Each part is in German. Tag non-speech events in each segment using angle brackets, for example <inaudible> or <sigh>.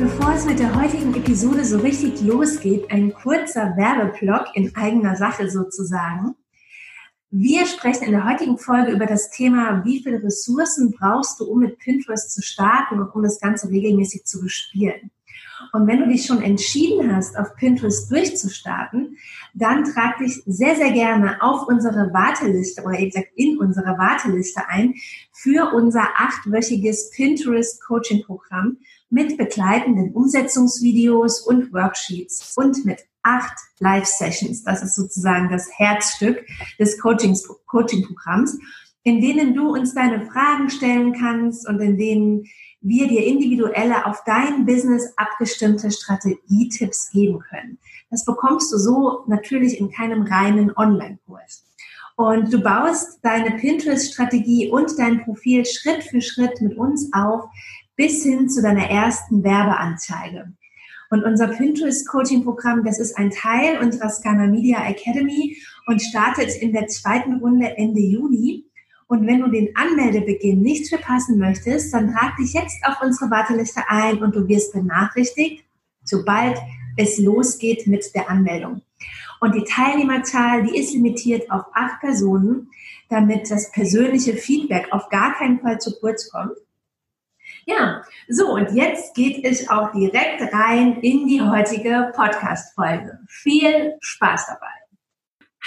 Bevor es mit der heutigen Episode so richtig losgeht, ein kurzer Werbeblock in eigener Sache sozusagen. Wir sprechen in der heutigen Folge über das Thema, wie viele Ressourcen brauchst du, um mit Pinterest zu starten und um das Ganze regelmäßig zu bespielen. Und wenn du dich schon entschieden hast, auf Pinterest durchzustarten, dann trag dich sehr, sehr gerne auf unsere Warteliste oder eben gesagt in unsere Warteliste ein für unser achtwöchiges Pinterest Coaching Programm mit begleitenden Umsetzungsvideos und Worksheets und mit acht Live-Sessions. Das ist sozusagen das Herzstück des Coaching-Programms, in denen du uns deine Fragen stellen kannst und in denen wir dir individuelle auf dein Business abgestimmte Strategietipps geben können. Das bekommst du so natürlich in keinem reinen Online-Kurs. Und du baust deine Pinterest-Strategie und dein Profil Schritt für Schritt mit uns auf, bis hin zu deiner ersten Werbeanzeige. Und unser Pinterest Coaching Programm, das ist ein Teil unserer Scana Media Academy und startet in der zweiten Runde Ende Juni. Und wenn du den Anmeldebeginn nicht verpassen möchtest, dann trag dich jetzt auf unsere Warteliste ein und du wirst benachrichtigt, sobald es losgeht mit der Anmeldung. Und die Teilnehmerzahl, die ist limitiert auf acht Personen, damit das persönliche Feedback auf gar keinen Fall zu kurz kommt. Ja, so und jetzt geht es auch direkt rein in die heutige Podcast-Folge. Viel Spaß dabei.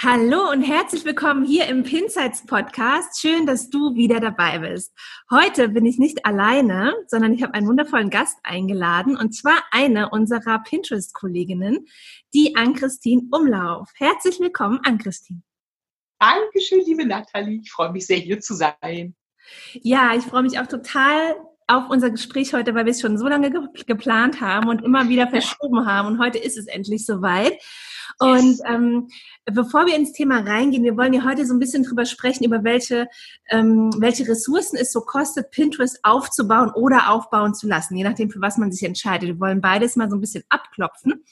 Hallo und herzlich willkommen hier im Pinsights Podcast. Schön, dass du wieder dabei bist. Heute bin ich nicht alleine, sondern ich habe einen wundervollen Gast eingeladen und zwar eine unserer Pinterest-Kolleginnen, die Ann-Christine Umlauf. Herzlich willkommen, Ann-Christine. Dankeschön, liebe Nathalie. Ich freue mich sehr, hier zu sein. Ja, ich freue mich auch total, auf unser Gespräch heute, weil wir es schon so lange ge geplant haben und immer wieder verschoben haben. Und heute ist es endlich soweit. Und ähm, bevor wir ins Thema reingehen, wir wollen ja heute so ein bisschen drüber sprechen, über welche, ähm, welche Ressourcen es so kostet, Pinterest aufzubauen oder aufbauen zu lassen, je nachdem, für was man sich entscheidet. Wir wollen beides mal so ein bisschen abklopfen.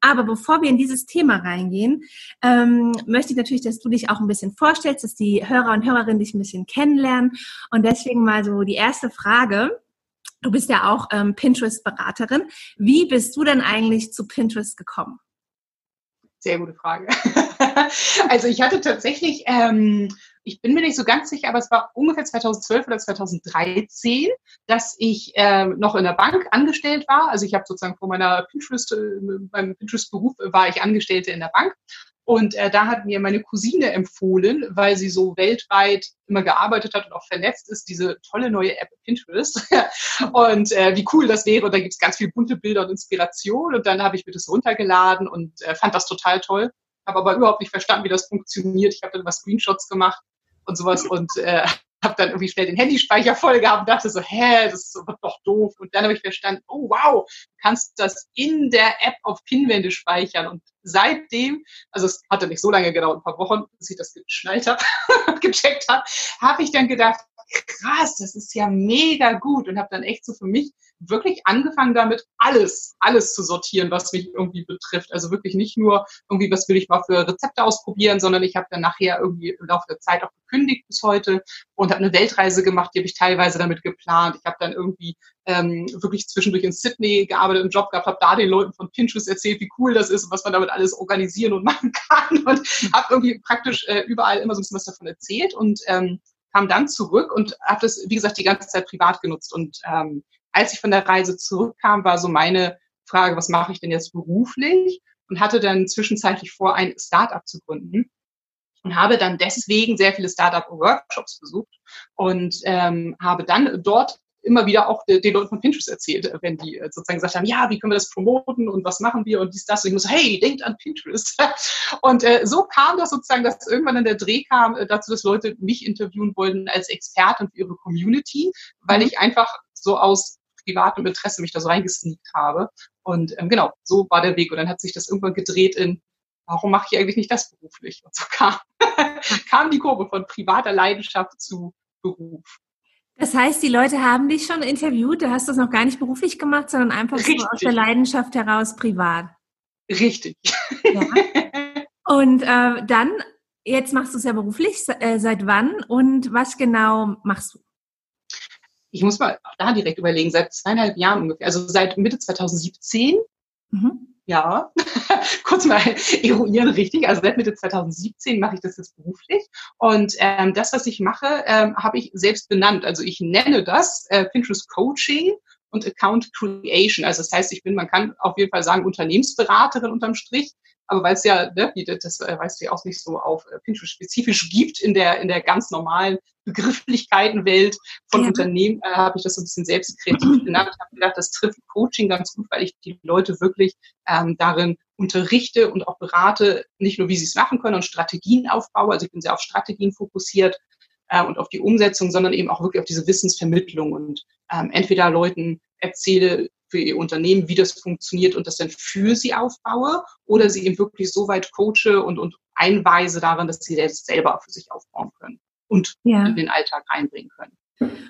Aber bevor wir in dieses Thema reingehen, ähm, möchte ich natürlich, dass du dich auch ein bisschen vorstellst, dass die Hörer und Hörerinnen dich ein bisschen kennenlernen. Und deswegen mal so die erste Frage. Du bist ja auch ähm, Pinterest-Beraterin. Wie bist du denn eigentlich zu Pinterest gekommen? Sehr gute Frage. <laughs> also ich hatte tatsächlich, ähm, ich bin mir nicht so ganz sicher, aber es war ungefähr 2012 oder 2013, dass ich ähm, noch in der Bank angestellt war. Also ich habe sozusagen vor meiner Pinterest, äh, beim Pinterest-Beruf war ich Angestellte in der Bank und äh, da hat mir meine Cousine empfohlen, weil sie so weltweit immer gearbeitet hat und auch vernetzt ist, diese tolle neue App Pinterest. <laughs> und äh, wie cool das wäre. Und da gibt's ganz viele bunte Bilder und Inspiration. Und dann habe ich mir das runtergeladen und äh, fand das total toll. Habe aber überhaupt nicht verstanden, wie das funktioniert. Ich habe dann immer Screenshots gemacht und sowas und äh, habe dann irgendwie schnell den Handyspeicher voll gehabt und dachte so, hä, das ist doch doof. Und dann habe ich verstanden, oh wow, du kannst das in der App auf Pinwände speichern. Und seitdem, also es hatte nicht so lange gedauert, ein paar Wochen, bis ich das geschnallt habe <laughs> gecheckt habe, habe ich dann gedacht, krass, das ist ja mega gut und habe dann echt so für mich wirklich angefangen damit, alles, alles zu sortieren, was mich irgendwie betrifft. Also wirklich nicht nur irgendwie, was will ich mal für Rezepte ausprobieren, sondern ich habe dann nachher irgendwie im Laufe der Zeit auch gekündigt bis heute und habe eine Weltreise gemacht, die habe ich teilweise damit geplant. Ich habe dann irgendwie ähm, wirklich zwischendurch in Sydney gearbeitet, einen Job gehabt, habe da den Leuten von Pinterest erzählt, wie cool das ist und was man damit alles organisieren und <laughs> machen kann und habe irgendwie praktisch äh, überall immer so ein bisschen was davon erzählt und ähm, kam dann zurück und habe das, wie gesagt, die ganze Zeit privat genutzt. Und ähm, als ich von der Reise zurückkam, war so meine Frage, was mache ich denn jetzt beruflich? Und hatte dann zwischenzeitlich vor, ein Startup zu gründen und habe dann deswegen sehr viele Startup-Workshops besucht und ähm, habe dann dort immer wieder auch den Leuten von Pinterest erzählt, wenn die äh, sozusagen gesagt haben, ja, wie können wir das promoten und was machen wir und dies, das. Und ich muss, hey, denkt an Pinterest. <laughs> Und äh, so kam das sozusagen, dass irgendwann dann der Dreh kam äh, dazu, dass Leute mich interviewen wollten als Expertin für ihre Community, weil mhm. ich einfach so aus privatem Interesse mich da so reingesneakt habe. Und ähm, genau, so war der Weg. Und dann hat sich das irgendwann gedreht in, warum mache ich eigentlich nicht das beruflich? Und so kam, <laughs> kam die Kurve von privater Leidenschaft zu Beruf. Das heißt, die Leute haben dich schon interviewt, du hast das noch gar nicht beruflich gemacht, sondern einfach so aus der Leidenschaft heraus privat. Richtig. Ja. <laughs> Und äh, dann, jetzt machst du es ja beruflich, äh, seit wann und was genau machst du? Ich muss mal auch da direkt überlegen, seit zweieinhalb Jahren ungefähr, also seit Mitte 2017. Mhm. Ja, <laughs> kurz mal eruieren, richtig. Also seit Mitte 2017 mache ich das jetzt beruflich. Und ähm, das, was ich mache, ähm, habe ich selbst benannt. Also ich nenne das äh, Pinterest Coaching und Account Creation. Also das heißt, ich bin, man kann auf jeden Fall sagen, Unternehmensberaterin unterm Strich. Aber weil es ja, ne, das äh, weißt du ja auch nicht so auf äh, Pinterest spezifisch gibt in der, in der ganz normalen Begrifflichkeitenwelt von ja. Unternehmen, äh, habe ich das so ein bisschen selbst kreativ genannt. Ich habe gedacht, das trifft Coaching ganz gut, weil ich die Leute wirklich ähm, darin unterrichte und auch berate, nicht nur wie sie es machen können und Strategien aufbaue. Also ich bin sehr auf Strategien fokussiert äh, und auf die Umsetzung, sondern eben auch wirklich auf diese Wissensvermittlung und ähm, entweder Leuten erzähle, für ihr Unternehmen, wie das funktioniert und das dann für sie aufbaue oder sie eben wirklich so weit coache und, und einweise darin, dass sie das selber für sich aufbauen können und ja. in den Alltag reinbringen können.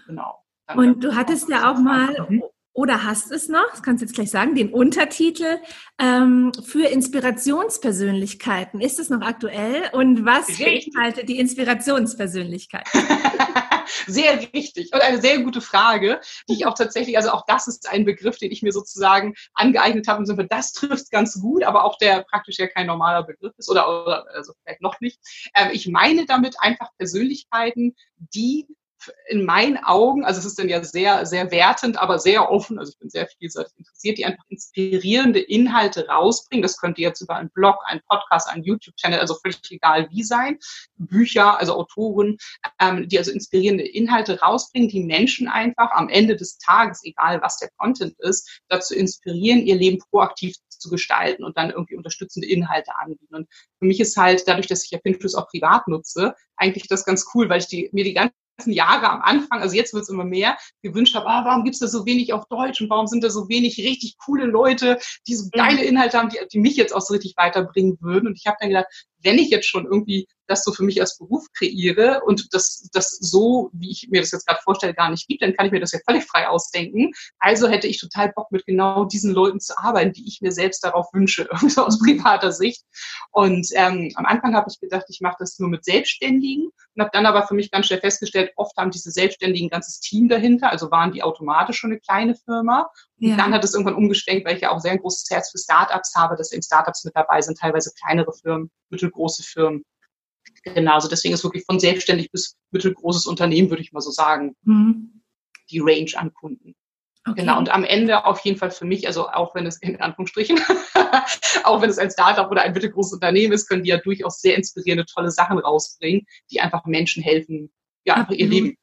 Genau. Danke. Und du hattest ja auch mal, mhm. Oder hast es noch, das kannst du jetzt gleich sagen, den Untertitel ähm, für Inspirationspersönlichkeiten. Ist es noch aktuell? Und was beinhaltet die Inspirationspersönlichkeit? <laughs> sehr richtig und eine sehr gute Frage, die ich auch tatsächlich, also auch das ist ein Begriff, den ich mir sozusagen angeeignet habe. Und das trifft ganz gut, aber auch der praktisch ja kein normaler Begriff ist oder, oder also vielleicht noch nicht. Ähm, ich meine damit einfach Persönlichkeiten, die in meinen Augen, also es ist dann ja sehr, sehr wertend, aber sehr offen, also ich bin sehr vielseitig interessiert, die einfach inspirierende Inhalte rausbringen. Das könnte jetzt über einen Blog, einen Podcast, einen YouTube-Channel, also völlig egal wie sein. Bücher, also Autoren, ähm, die also inspirierende Inhalte rausbringen, die Menschen einfach am Ende des Tages, egal was der Content ist, dazu inspirieren, ihr Leben proaktiv zu gestalten und dann irgendwie unterstützende Inhalte anbieten. Und für mich ist halt, dadurch, dass ich ja Pinterest auch privat nutze, eigentlich das ganz cool, weil ich die, mir die ganze Jahre am Anfang, also jetzt wird es immer mehr, gewünscht habe, ah, warum gibt es da so wenig auf Deutsch und warum sind da so wenig richtig coole Leute, die so geile mhm. Inhalte haben, die, die mich jetzt auch so richtig weiterbringen würden. Und ich habe dann gedacht, wenn ich jetzt schon irgendwie das so für mich als Beruf kreiere und das, das so, wie ich mir das jetzt gerade vorstelle, gar nicht gibt, dann kann ich mir das ja völlig frei ausdenken. Also hätte ich total Bock, mit genau diesen Leuten zu arbeiten, die ich mir selbst darauf wünsche, <laughs> so aus privater Sicht. Und ähm, am Anfang habe ich gedacht, ich mache das nur mit Selbstständigen und habe dann aber für mich ganz schnell festgestellt, oft haben diese Selbstständigen ein ganzes Team dahinter, also waren die automatisch schon eine kleine Firma. Ja. dann hat es irgendwann umgeschwenkt, weil ich ja auch sehr ein großes Herz für Startups habe, dass eben Startups mit dabei sind, teilweise kleinere Firmen, mittelgroße Firmen. Genau, also deswegen ist wirklich von selbstständig bis mittelgroßes Unternehmen, würde ich mal so sagen, mhm. die Range an Kunden. Okay. Genau, und am Ende auf jeden Fall für mich, also auch wenn es in Anführungsstrichen, <laughs> auch wenn es ein Startup oder ein mittelgroßes Unternehmen ist, können die ja durchaus sehr inspirierende, tolle Sachen rausbringen, die einfach Menschen helfen, ja, einfach ihr Leben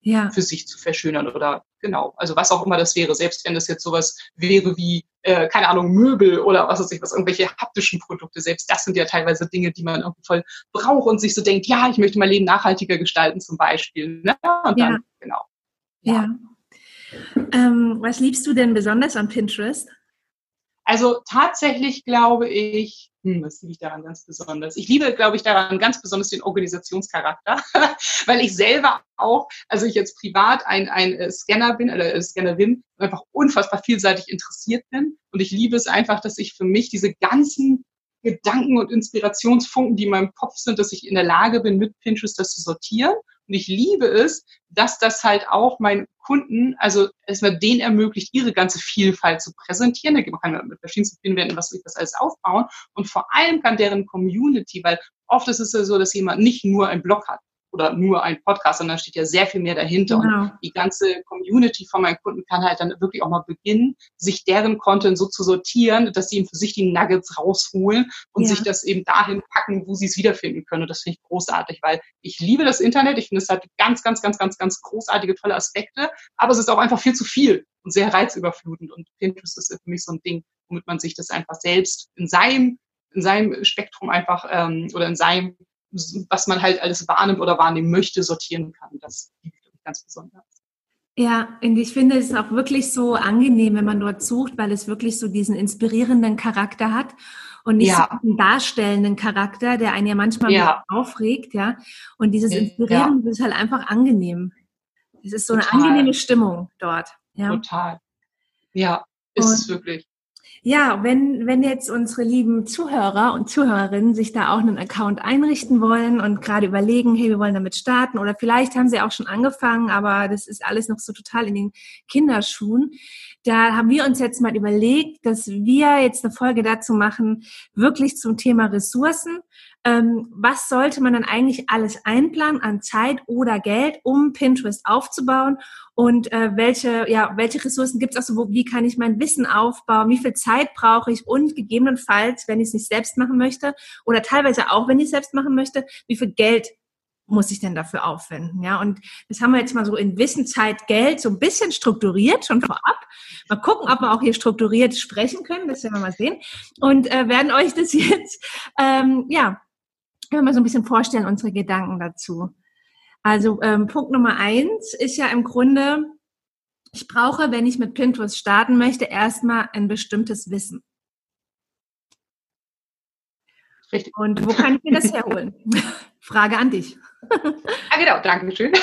ja. für sich zu verschönern oder genau, also was auch immer das wäre, selbst wenn das jetzt sowas wäre wie, äh, keine Ahnung, Möbel oder was weiß ich, was, irgendwelche haptischen Produkte, selbst das sind ja teilweise Dinge, die man irgendwie voll braucht und sich so denkt, ja, ich möchte mein Leben nachhaltiger gestalten zum Beispiel. Ne? Und dann, ja. genau. Ja. ja. Ähm, was liebst du denn besonders an Pinterest? Also tatsächlich glaube ich, hm, was liebe ich daran ganz besonders? Ich liebe, glaube ich, daran ganz besonders den Organisationscharakter, <laughs> weil ich selber auch, also ich jetzt privat ein, ein äh, Scanner bin oder äh, Scannerin, einfach unfassbar vielseitig interessiert bin. Und ich liebe es einfach, dass ich für mich diese ganzen Gedanken und Inspirationsfunken, die in meinem Kopf sind, dass ich in der Lage bin, mit Pinterest das zu sortieren und ich liebe es, dass das halt auch meinen Kunden, also erstmal denen ermöglicht, ihre ganze Vielfalt zu präsentieren. Da kann man mit verschiedensten Pinwänden was ich das alles aufbauen. Und vor allem kann deren Community, weil oft ist es ja so, dass jemand nicht nur einen Blog hat, oder nur ein Podcast, sondern da steht ja sehr viel mehr dahinter. Genau. Und die ganze Community von meinen Kunden kann halt dann wirklich auch mal beginnen, sich deren Content so zu sortieren, dass sie eben für sich die Nuggets rausholen und ja. sich das eben dahin packen, wo sie es wiederfinden können. Und das finde ich großartig, weil ich liebe das Internet. Ich finde, es hat ganz, ganz, ganz, ganz, ganz großartige, tolle Aspekte. Aber es ist auch einfach viel zu viel und sehr reizüberflutend. Und Pinterest ist für mich so ein Ding, womit man sich das einfach selbst in seinem in seinem Spektrum einfach ähm, oder in seinem was man halt alles wahrnimmt oder wahrnehmen möchte, sortieren kann. Das liegt ganz besonders. Ja, und ich finde es auch wirklich so angenehm, wenn man dort sucht, weil es wirklich so diesen inspirierenden Charakter hat. und nicht ja. so einen darstellenden Charakter, der einen ja manchmal ja. aufregt, ja. Und dieses Inspirieren ja. ist halt einfach angenehm. Es ist so Total. eine angenehme Stimmung dort. Ja. Total. Ja, ist und, es wirklich. Ja, wenn, wenn jetzt unsere lieben Zuhörer und Zuhörerinnen sich da auch einen Account einrichten wollen und gerade überlegen, hey, wir wollen damit starten oder vielleicht haben sie auch schon angefangen, aber das ist alles noch so total in den Kinderschuhen. Da haben wir uns jetzt mal überlegt, dass wir jetzt eine Folge dazu machen, wirklich zum Thema Ressourcen. Ähm, was sollte man dann eigentlich alles einplanen an Zeit oder Geld, um Pinterest aufzubauen? Und äh, welche, ja, welche Ressourcen gibt es auch so, wo, wie kann ich mein Wissen aufbauen, wie viel Zeit brauche ich? Und gegebenenfalls, wenn ich es nicht selbst machen möchte oder teilweise auch, wenn ich es selbst machen möchte, wie viel Geld muss ich denn dafür aufwenden? Ja, und das haben wir jetzt mal so in Wissen, Zeit, Geld so ein bisschen strukturiert, schon vorab. Mal gucken, ob wir auch hier strukturiert sprechen können, das werden wir mal sehen. Und äh, werden euch das <laughs> jetzt, ähm, ja, können wir mal so ein bisschen vorstellen, unsere Gedanken dazu. Also ähm, Punkt Nummer eins ist ja im Grunde, ich brauche, wenn ich mit Pinterest starten möchte, erstmal ein bestimmtes Wissen. Richtig. Und wo kann ich mir das herholen? <laughs> Frage an dich. <laughs> ah, genau, danke schön. <laughs>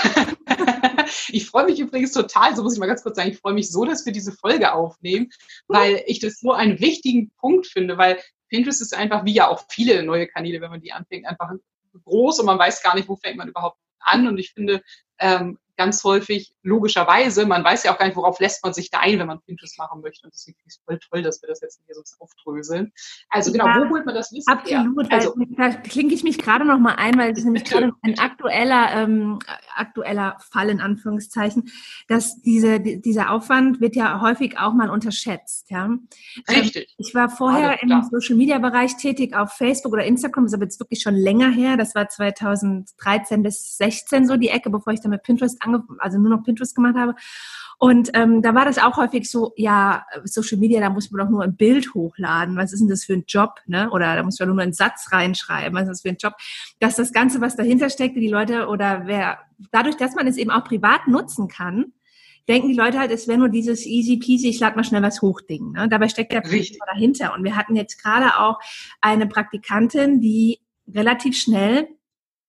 Ich freue mich übrigens total, so muss ich mal ganz kurz sagen, ich freue mich so, dass wir diese Folge aufnehmen, weil ich das so einen wichtigen Punkt finde, weil Pinterest ist einfach, wie ja auch viele neue Kanäle, wenn man die anfängt, einfach groß und man weiß gar nicht, wo fängt man überhaupt an. Und ich finde, ähm, ganz häufig logischerweise, man weiß ja auch gar nicht, worauf lässt man sich da ein, wenn man Pinterest machen möchte. Und deswegen finde ich es voll toll, dass wir das jetzt hier so aufdröseln. Also genau, ja, wo holt man das Wissen Absolut. Her? Also, da klinke ich mich gerade noch mal ein, weil es ist nämlich gerade ein aktueller, ähm, aktueller Fall in Anführungszeichen, dass diese, dieser Aufwand wird ja häufig auch mal unterschätzt. Ja? Ähm, Richtig. Ähm, ich war vorher im Social Media Bereich tätig auf Facebook oder Instagram, das ist aber jetzt wirklich schon länger her. Das war 2013 bis 16 so die Ecke, bevor ich dann mit Pinterest also nur noch Pinterest gemacht habe. Und ähm, da war das auch häufig so, ja, Social Media, da muss man doch nur ein Bild hochladen. Was ist denn das für ein Job? Ne? Oder da muss man nur einen Satz reinschreiben. Was ist das für ein Job? Dass das Ganze, was dahinter steckte, die Leute oder wer, dadurch, dass man es eben auch privat nutzen kann, denken die Leute halt, es wäre nur dieses easy peasy, ich lade mal schnell was hoch Ding. Ne? Dabei steckt der Richtig. dahinter. Und wir hatten jetzt gerade auch eine Praktikantin, die relativ schnell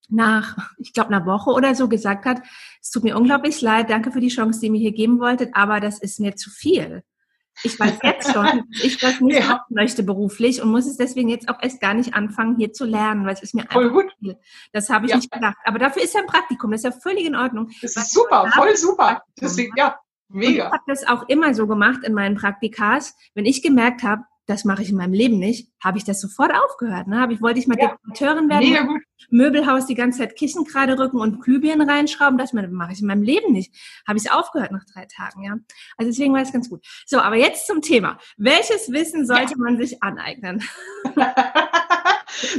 nach, ich glaube, einer Woche oder so gesagt hat, es tut mir unglaublich leid, danke für die Chance, die ihr mir hier geben wolltet, aber das ist mir zu viel. Ich weiß jetzt schon, <laughs> dass ich das nicht ja. machen möchte beruflich und muss es deswegen jetzt auch erst gar nicht anfangen, hier zu lernen, weil es ist mir voll einfach gut. viel. Das habe ich ja. nicht gedacht. Aber dafür ist ja ein Praktikum, das ist ja völlig in Ordnung. Das ist super, voll super. Deswegen, ja, mega. Und ich habe das auch immer so gemacht in meinen Praktikas, wenn ich gemerkt habe, das mache ich in meinem Leben nicht, habe ich das sofort aufgehört. Ne? Habe ich, wollte ich mal ja, Dekorateurin werden, mega gut. Möbelhaus die ganze Zeit Kissen gerade rücken und Glühbirnen reinschrauben, das mache ich in meinem Leben nicht. Habe ich aufgehört nach drei Tagen, ja. Also deswegen war es ganz gut. So, aber jetzt zum Thema. Welches Wissen sollte ja. man sich aneignen? <laughs>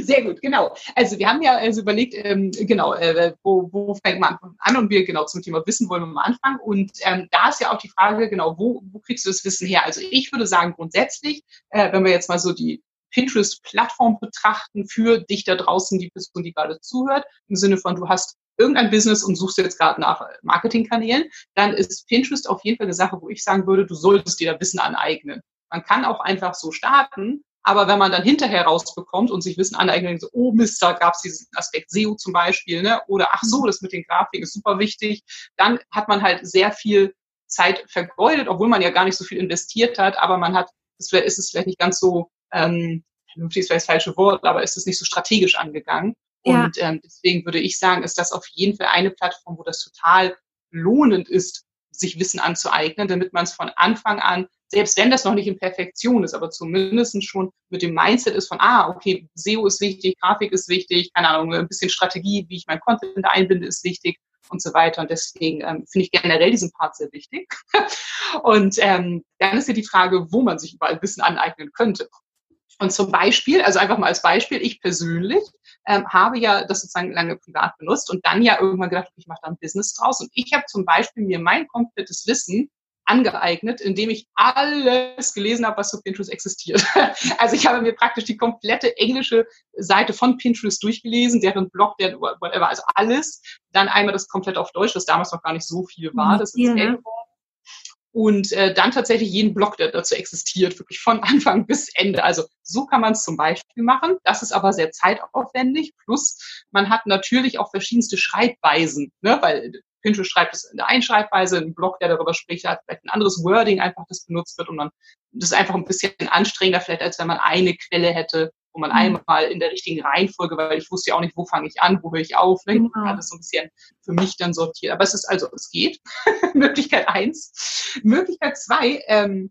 Sehr gut, genau. Also wir haben ja also überlegt, ähm, genau, äh, wo, wo fängt man an und wir genau zum Thema Wissen wollen wir mal anfangen. Und ähm, da ist ja auch die Frage, genau, wo, wo kriegst du das Wissen her? Also ich würde sagen, grundsätzlich, äh, wenn wir jetzt mal so die Pinterest-Plattform betrachten für dich da draußen, die Person, die gerade zuhört, im Sinne von, du hast irgendein Business und suchst jetzt gerade nach Marketingkanälen, dann ist Pinterest auf jeden Fall eine Sache, wo ich sagen würde, du solltest dir da Wissen aneignen. Man kann auch einfach so starten, aber wenn man dann hinterher rausbekommt und sich Wissen aneignet, so, oh Mist, da gab es diesen Aspekt SEO zum Beispiel, ne? oder ach so, das mit den Grafiken ist super wichtig, dann hat man halt sehr viel Zeit vergeudet, obwohl man ja gar nicht so viel investiert hat, aber man hat, das ist es vielleicht nicht ganz so, ähm, vernünftig ist vielleicht das falsche Wort, aber ist es nicht so strategisch angegangen. Ja. Und ähm, deswegen würde ich sagen, ist das auf jeden Fall eine Plattform, wo das total lohnend ist, sich Wissen anzueignen, damit man es von Anfang an selbst wenn das noch nicht in Perfektion ist, aber zumindest schon mit dem Mindset ist von, ah, okay, SEO ist wichtig, Grafik ist wichtig, keine Ahnung, ein bisschen Strategie, wie ich mein Content einbinde, ist wichtig und so weiter. Und deswegen ähm, finde ich generell diesen Part sehr wichtig. <laughs> und ähm, dann ist ja die Frage, wo man sich überall Wissen aneignen könnte. Und zum Beispiel, also einfach mal als Beispiel, ich persönlich ähm, habe ja das sozusagen lange privat benutzt und dann ja irgendwann gedacht, ich mache da ein Business draus. Und ich habe zum Beispiel mir mein komplettes Wissen angeeignet, indem ich alles gelesen habe, was zu Pinterest existiert. <laughs> Also ich habe mir praktisch die komplette englische Seite von Pinterest durchgelesen, deren Blog, der whatever, also alles. Dann einmal das komplett auf Deutsch, das damals noch gar nicht so viel war. Das ist ja. geworden. Und äh, dann tatsächlich jeden Blog, der dazu existiert, wirklich von <laughs> Anfang bis Ende. Also so kann man es zum Beispiel machen. Das ist aber sehr zeitaufwendig. Plus man hat natürlich auch verschiedenste Schreibweisen, ne? weil Pinterest schreibt es in der einen Schreibweise, ein Blog, der darüber spricht, hat vielleicht ein anderes Wording einfach, das benutzt wird und man das ist einfach ein bisschen anstrengender vielleicht, als wenn man eine Quelle hätte, wo man mhm. einmal in der richtigen Reihenfolge, weil ich wusste ja auch nicht, wo fange ich an, wo höre ich auf, ne? genau. alles so ein bisschen für mich dann sortiert. Aber es ist also, es geht. <laughs> Möglichkeit eins. Möglichkeit zwei, ähm,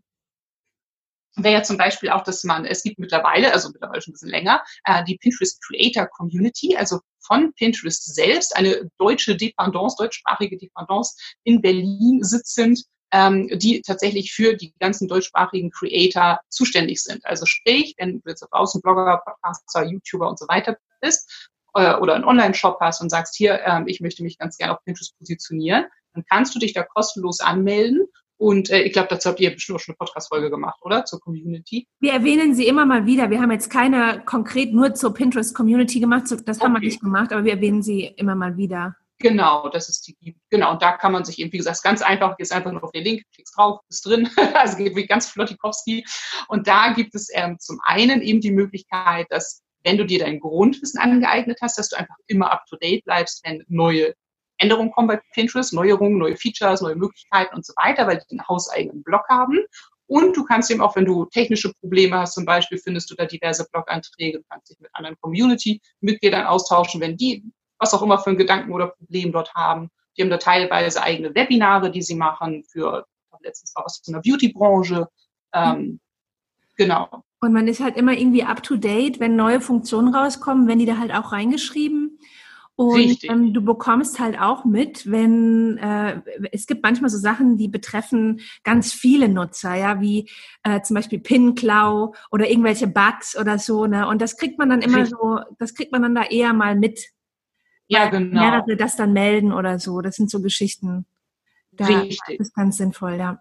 wäre ja zum Beispiel auch, dass man, es gibt mittlerweile, also mittlerweile schon ein bisschen länger, äh, die Pinterest Creator Community, also von Pinterest selbst, eine deutsche Dependance, deutschsprachige Dependance in Berlin sitzend, ähm, die tatsächlich für die ganzen deutschsprachigen Creator zuständig sind. Also sprich, wenn du jetzt auf Außenblogger, Podcaster, YouTuber und so weiter bist äh, oder einen Online-Shop hast und sagst, hier, ähm, ich möchte mich ganz gerne auf Pinterest positionieren, dann kannst du dich da kostenlos anmelden und äh, ich glaube, dazu habt ihr bestimmt auch schon eine Podcast-Folge gemacht, oder? Zur Community. Wir erwähnen sie immer mal wieder. Wir haben jetzt keine konkret nur zur Pinterest-Community gemacht. Das haben okay. wir nicht gemacht, aber wir erwähnen sie immer mal wieder. Genau, das ist die, genau, und da kann man sich eben, wie gesagt, ganz einfach, gehst einfach nur auf den Link, klickst drauf, ist drin, <laughs> also geht wie ganz Flottikowski. Und da gibt es ähm, zum einen eben die Möglichkeit, dass, wenn du dir dein Grundwissen angeeignet hast, dass du einfach immer up to date bleibst, wenn neue Änderungen kommen bei Pinterest, Neuerungen, neue Features, neue Möglichkeiten und so weiter, weil die einen hauseigenen Blog haben. Und du kannst eben auch, wenn du technische Probleme hast, zum Beispiel findest du da diverse Blog-Einträge, du kannst dich mit anderen Community-Mitgliedern austauschen, wenn die was auch immer für ein Gedanken oder Problem dort haben. Die haben da teilweise eigene Webinare, die sie machen für, letztens war was einer Beauty-Branche. Ähm, genau. Und man ist halt immer irgendwie up to date, wenn neue Funktionen rauskommen, wenn die da halt auch reingeschrieben. Und ähm, du bekommst halt auch mit, wenn äh, es gibt manchmal so Sachen, die betreffen ganz viele Nutzer, ja, wie äh, zum Beispiel Pin-Klau oder irgendwelche Bugs oder so, ne? Und das kriegt man dann immer Richtig. so, das kriegt man dann da eher mal mit. Ja, genau. Mehrere das dann melden oder so. Das sind so Geschichten. Da Richtig. ist ganz sinnvoll, ja.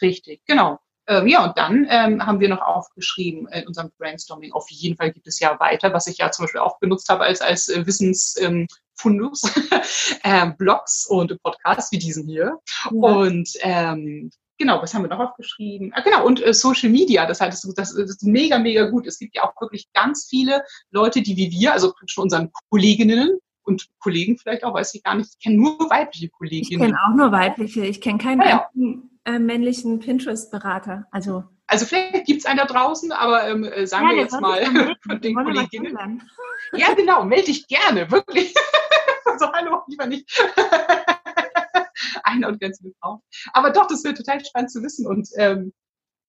Richtig, genau. Ähm, ja, und dann ähm, haben wir noch aufgeschrieben in unserem Brainstorming, auf jeden Fall gibt es ja weiter, was ich ja zum Beispiel auch benutzt habe als, als äh, Wissensfundus, <laughs> ähm, Blogs und Podcasts wie diesen hier. Ja. Und ähm, genau, was haben wir noch aufgeschrieben? Ah, genau, und äh, Social Media, das, heißt, das, das ist mega, mega gut. Es gibt ja auch wirklich ganz viele Leute, die wie wir, also schon unseren Kolleginnen und Kollegen vielleicht auch, weiß ich gar nicht, ich kenne nur weibliche Kolleginnen. Ich kenne auch nur weibliche, ich kenne keinen ja, ja. äh, männlichen Pinterest-Berater. Also, also vielleicht gibt es einen da draußen, aber ähm, äh, sagen ja, wir jetzt mal <laughs> von den Kolleginnen. Ja, genau, melde dich gerne, wirklich. <laughs> also hallo, lieber nicht <laughs> <laughs> eine und ganz viele Frauen. Aber doch, das wäre total spannend zu wissen. Und ähm,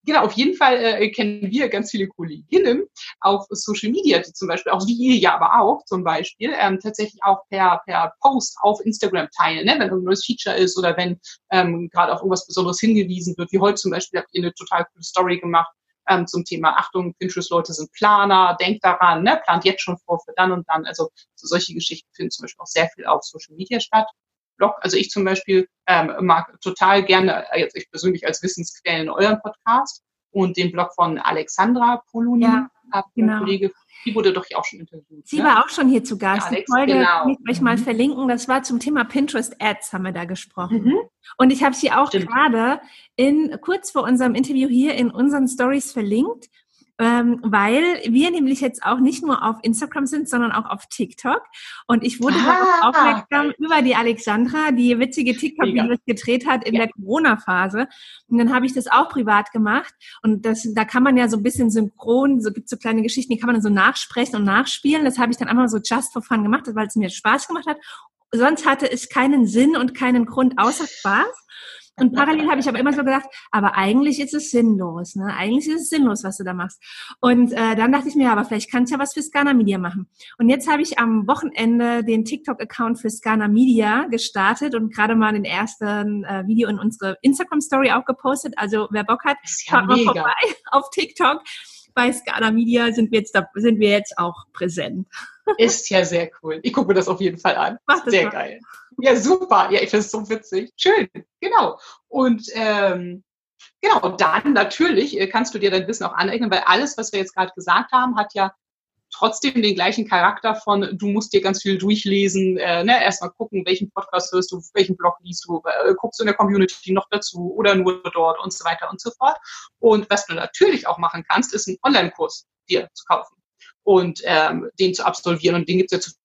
genau, auf jeden Fall äh, kennen wir ganz viele Kolleginnen auf Social Media, die zum Beispiel, auch wie ihr ja aber auch zum Beispiel, ähm, tatsächlich auch per, per Post auf Instagram teilen, ne? wenn ein neues Feature ist oder wenn ähm, gerade auf irgendwas Besonderes hingewiesen wird. Wie heute zum Beispiel habt ihr eine total coole Story gemacht ähm, zum Thema Achtung, Pinterest-Leute sind Planer, denkt daran, ne? plant jetzt schon vor für dann und dann. Also so solche Geschichten finden zum Beispiel auch sehr viel auf Social Media statt. Blog. Also ich zum Beispiel ähm, mag total gerne, äh, jetzt ich persönlich als Wissensquellen euren Podcast und den Blog von Alexandra Poloni, ja, genau. Kollege. Die wurde doch ja auch schon interviewt. Sie ne? war auch schon hier zu Gast. Ja, Alex, die Folge genau. kann ich euch mal mhm. verlinken. Das war zum Thema Pinterest Ads, haben wir da gesprochen. Mhm. Und ich habe sie auch gerade in kurz vor unserem Interview hier in unseren Stories verlinkt ähm, weil wir nämlich jetzt auch nicht nur auf Instagram sind, sondern auch auf TikTok. Und ich wurde ah, aufmerksam über die Alexandra, die witzige TikTok-Videos gedreht hat in ja. der Corona-Phase. Und dann habe ich das auch privat gemacht. Und das, da kann man ja so ein bisschen synchron, so gibt so kleine Geschichten, die kann man dann so nachsprechen und nachspielen. Das habe ich dann einfach so just for fun gemacht, weil es mir Spaß gemacht hat. Sonst hatte es keinen Sinn und keinen Grund außer Spaß. Und parallel habe ich aber immer so gedacht, aber eigentlich ist es sinnlos, ne? Eigentlich ist es sinnlos, was du da machst. Und äh, dann dachte ich mir, aber vielleicht kannst du ja was für Scana Media machen. Und jetzt habe ich am Wochenende den TikTok-Account für Scana Media gestartet und gerade mal den ersten äh, Video in unsere Instagram-Story auch gepostet. Also wer Bock hat, schaut mal vorbei <laughs> auf TikTok. Bei Scana Media sind wir jetzt, da, sind wir jetzt auch präsent. Ist ja sehr cool. Ich gucke mir das auf jeden Fall an. Mach das sehr mal. geil. Ja, super. Ja, ich finde es so witzig. Schön. Genau. Und ähm, genau, dann natürlich äh, kannst du dir dein Wissen auch aneignen, weil alles, was wir jetzt gerade gesagt haben, hat ja trotzdem den gleichen Charakter von, du musst dir ganz viel durchlesen, äh, ne? erstmal gucken, welchen Podcast hörst du, welchen Blog liest du, äh, guckst du in der Community noch dazu oder nur dort und so weiter und so fort. Und was du natürlich auch machen kannst, ist einen Online-Kurs dir zu kaufen und ähm, den zu absolvieren. Und den gibt es ja zu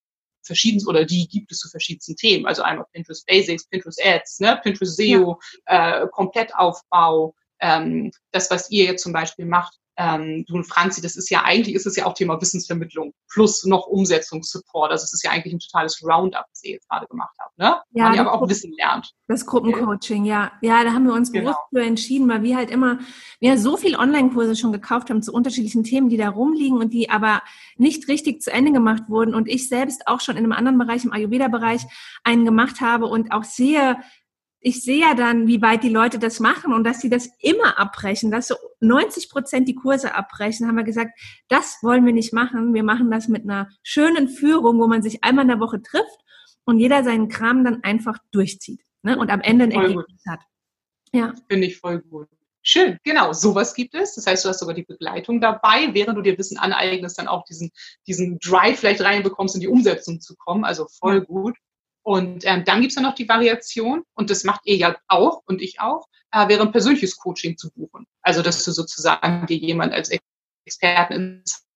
verschiedensten oder die gibt es zu verschiedensten Themen. Also einmal Pinterest Basics, Pinterest Ads, ne, Pinterest SEO, ja. äh, Komplettaufbau, ähm, das, was ihr jetzt zum Beispiel macht, ähm, du und Franzi, das ist ja eigentlich, ist es ja auch Thema Wissensvermittlung plus noch Umsetzungssupport. Also es ist ja eigentlich ein totales Roundup, was ihr jetzt gerade gemacht habt, ne? Ja, Man ja aber auch Wissen lernt. Das Gruppencoaching, ja. Ja, da haben wir uns genau. bewusst für entschieden, weil wir halt immer, wir so viel Online-Kurse schon gekauft haben zu unterschiedlichen Themen, die da rumliegen und die aber nicht richtig zu Ende gemacht wurden und ich selbst auch schon in einem anderen Bereich, im Ayurveda-Bereich, einen gemacht habe und auch sehe, ich sehe ja dann, wie weit die Leute das machen und dass sie das immer abbrechen, dass so 90 Prozent die Kurse abbrechen, haben wir gesagt, das wollen wir nicht machen. Wir machen das mit einer schönen Führung, wo man sich einmal in der Woche trifft und jeder seinen Kram dann einfach durchzieht ne? und am Ende ein voll Ergebnis gut. hat. Ja. Finde ich voll gut. Schön, genau, sowas gibt es. Das heißt, du hast sogar die Begleitung dabei, während du dir Wissen aneignest, dann auch diesen, diesen Drive vielleicht reinbekommst, in die Umsetzung zu kommen. Also voll gut. Und ähm, dann gibt's ja noch die Variation, und das macht ihr ja auch und ich auch, äh, wäre ein persönliches Coaching zu buchen. Also, dass du sozusagen dir jemand als Experten ins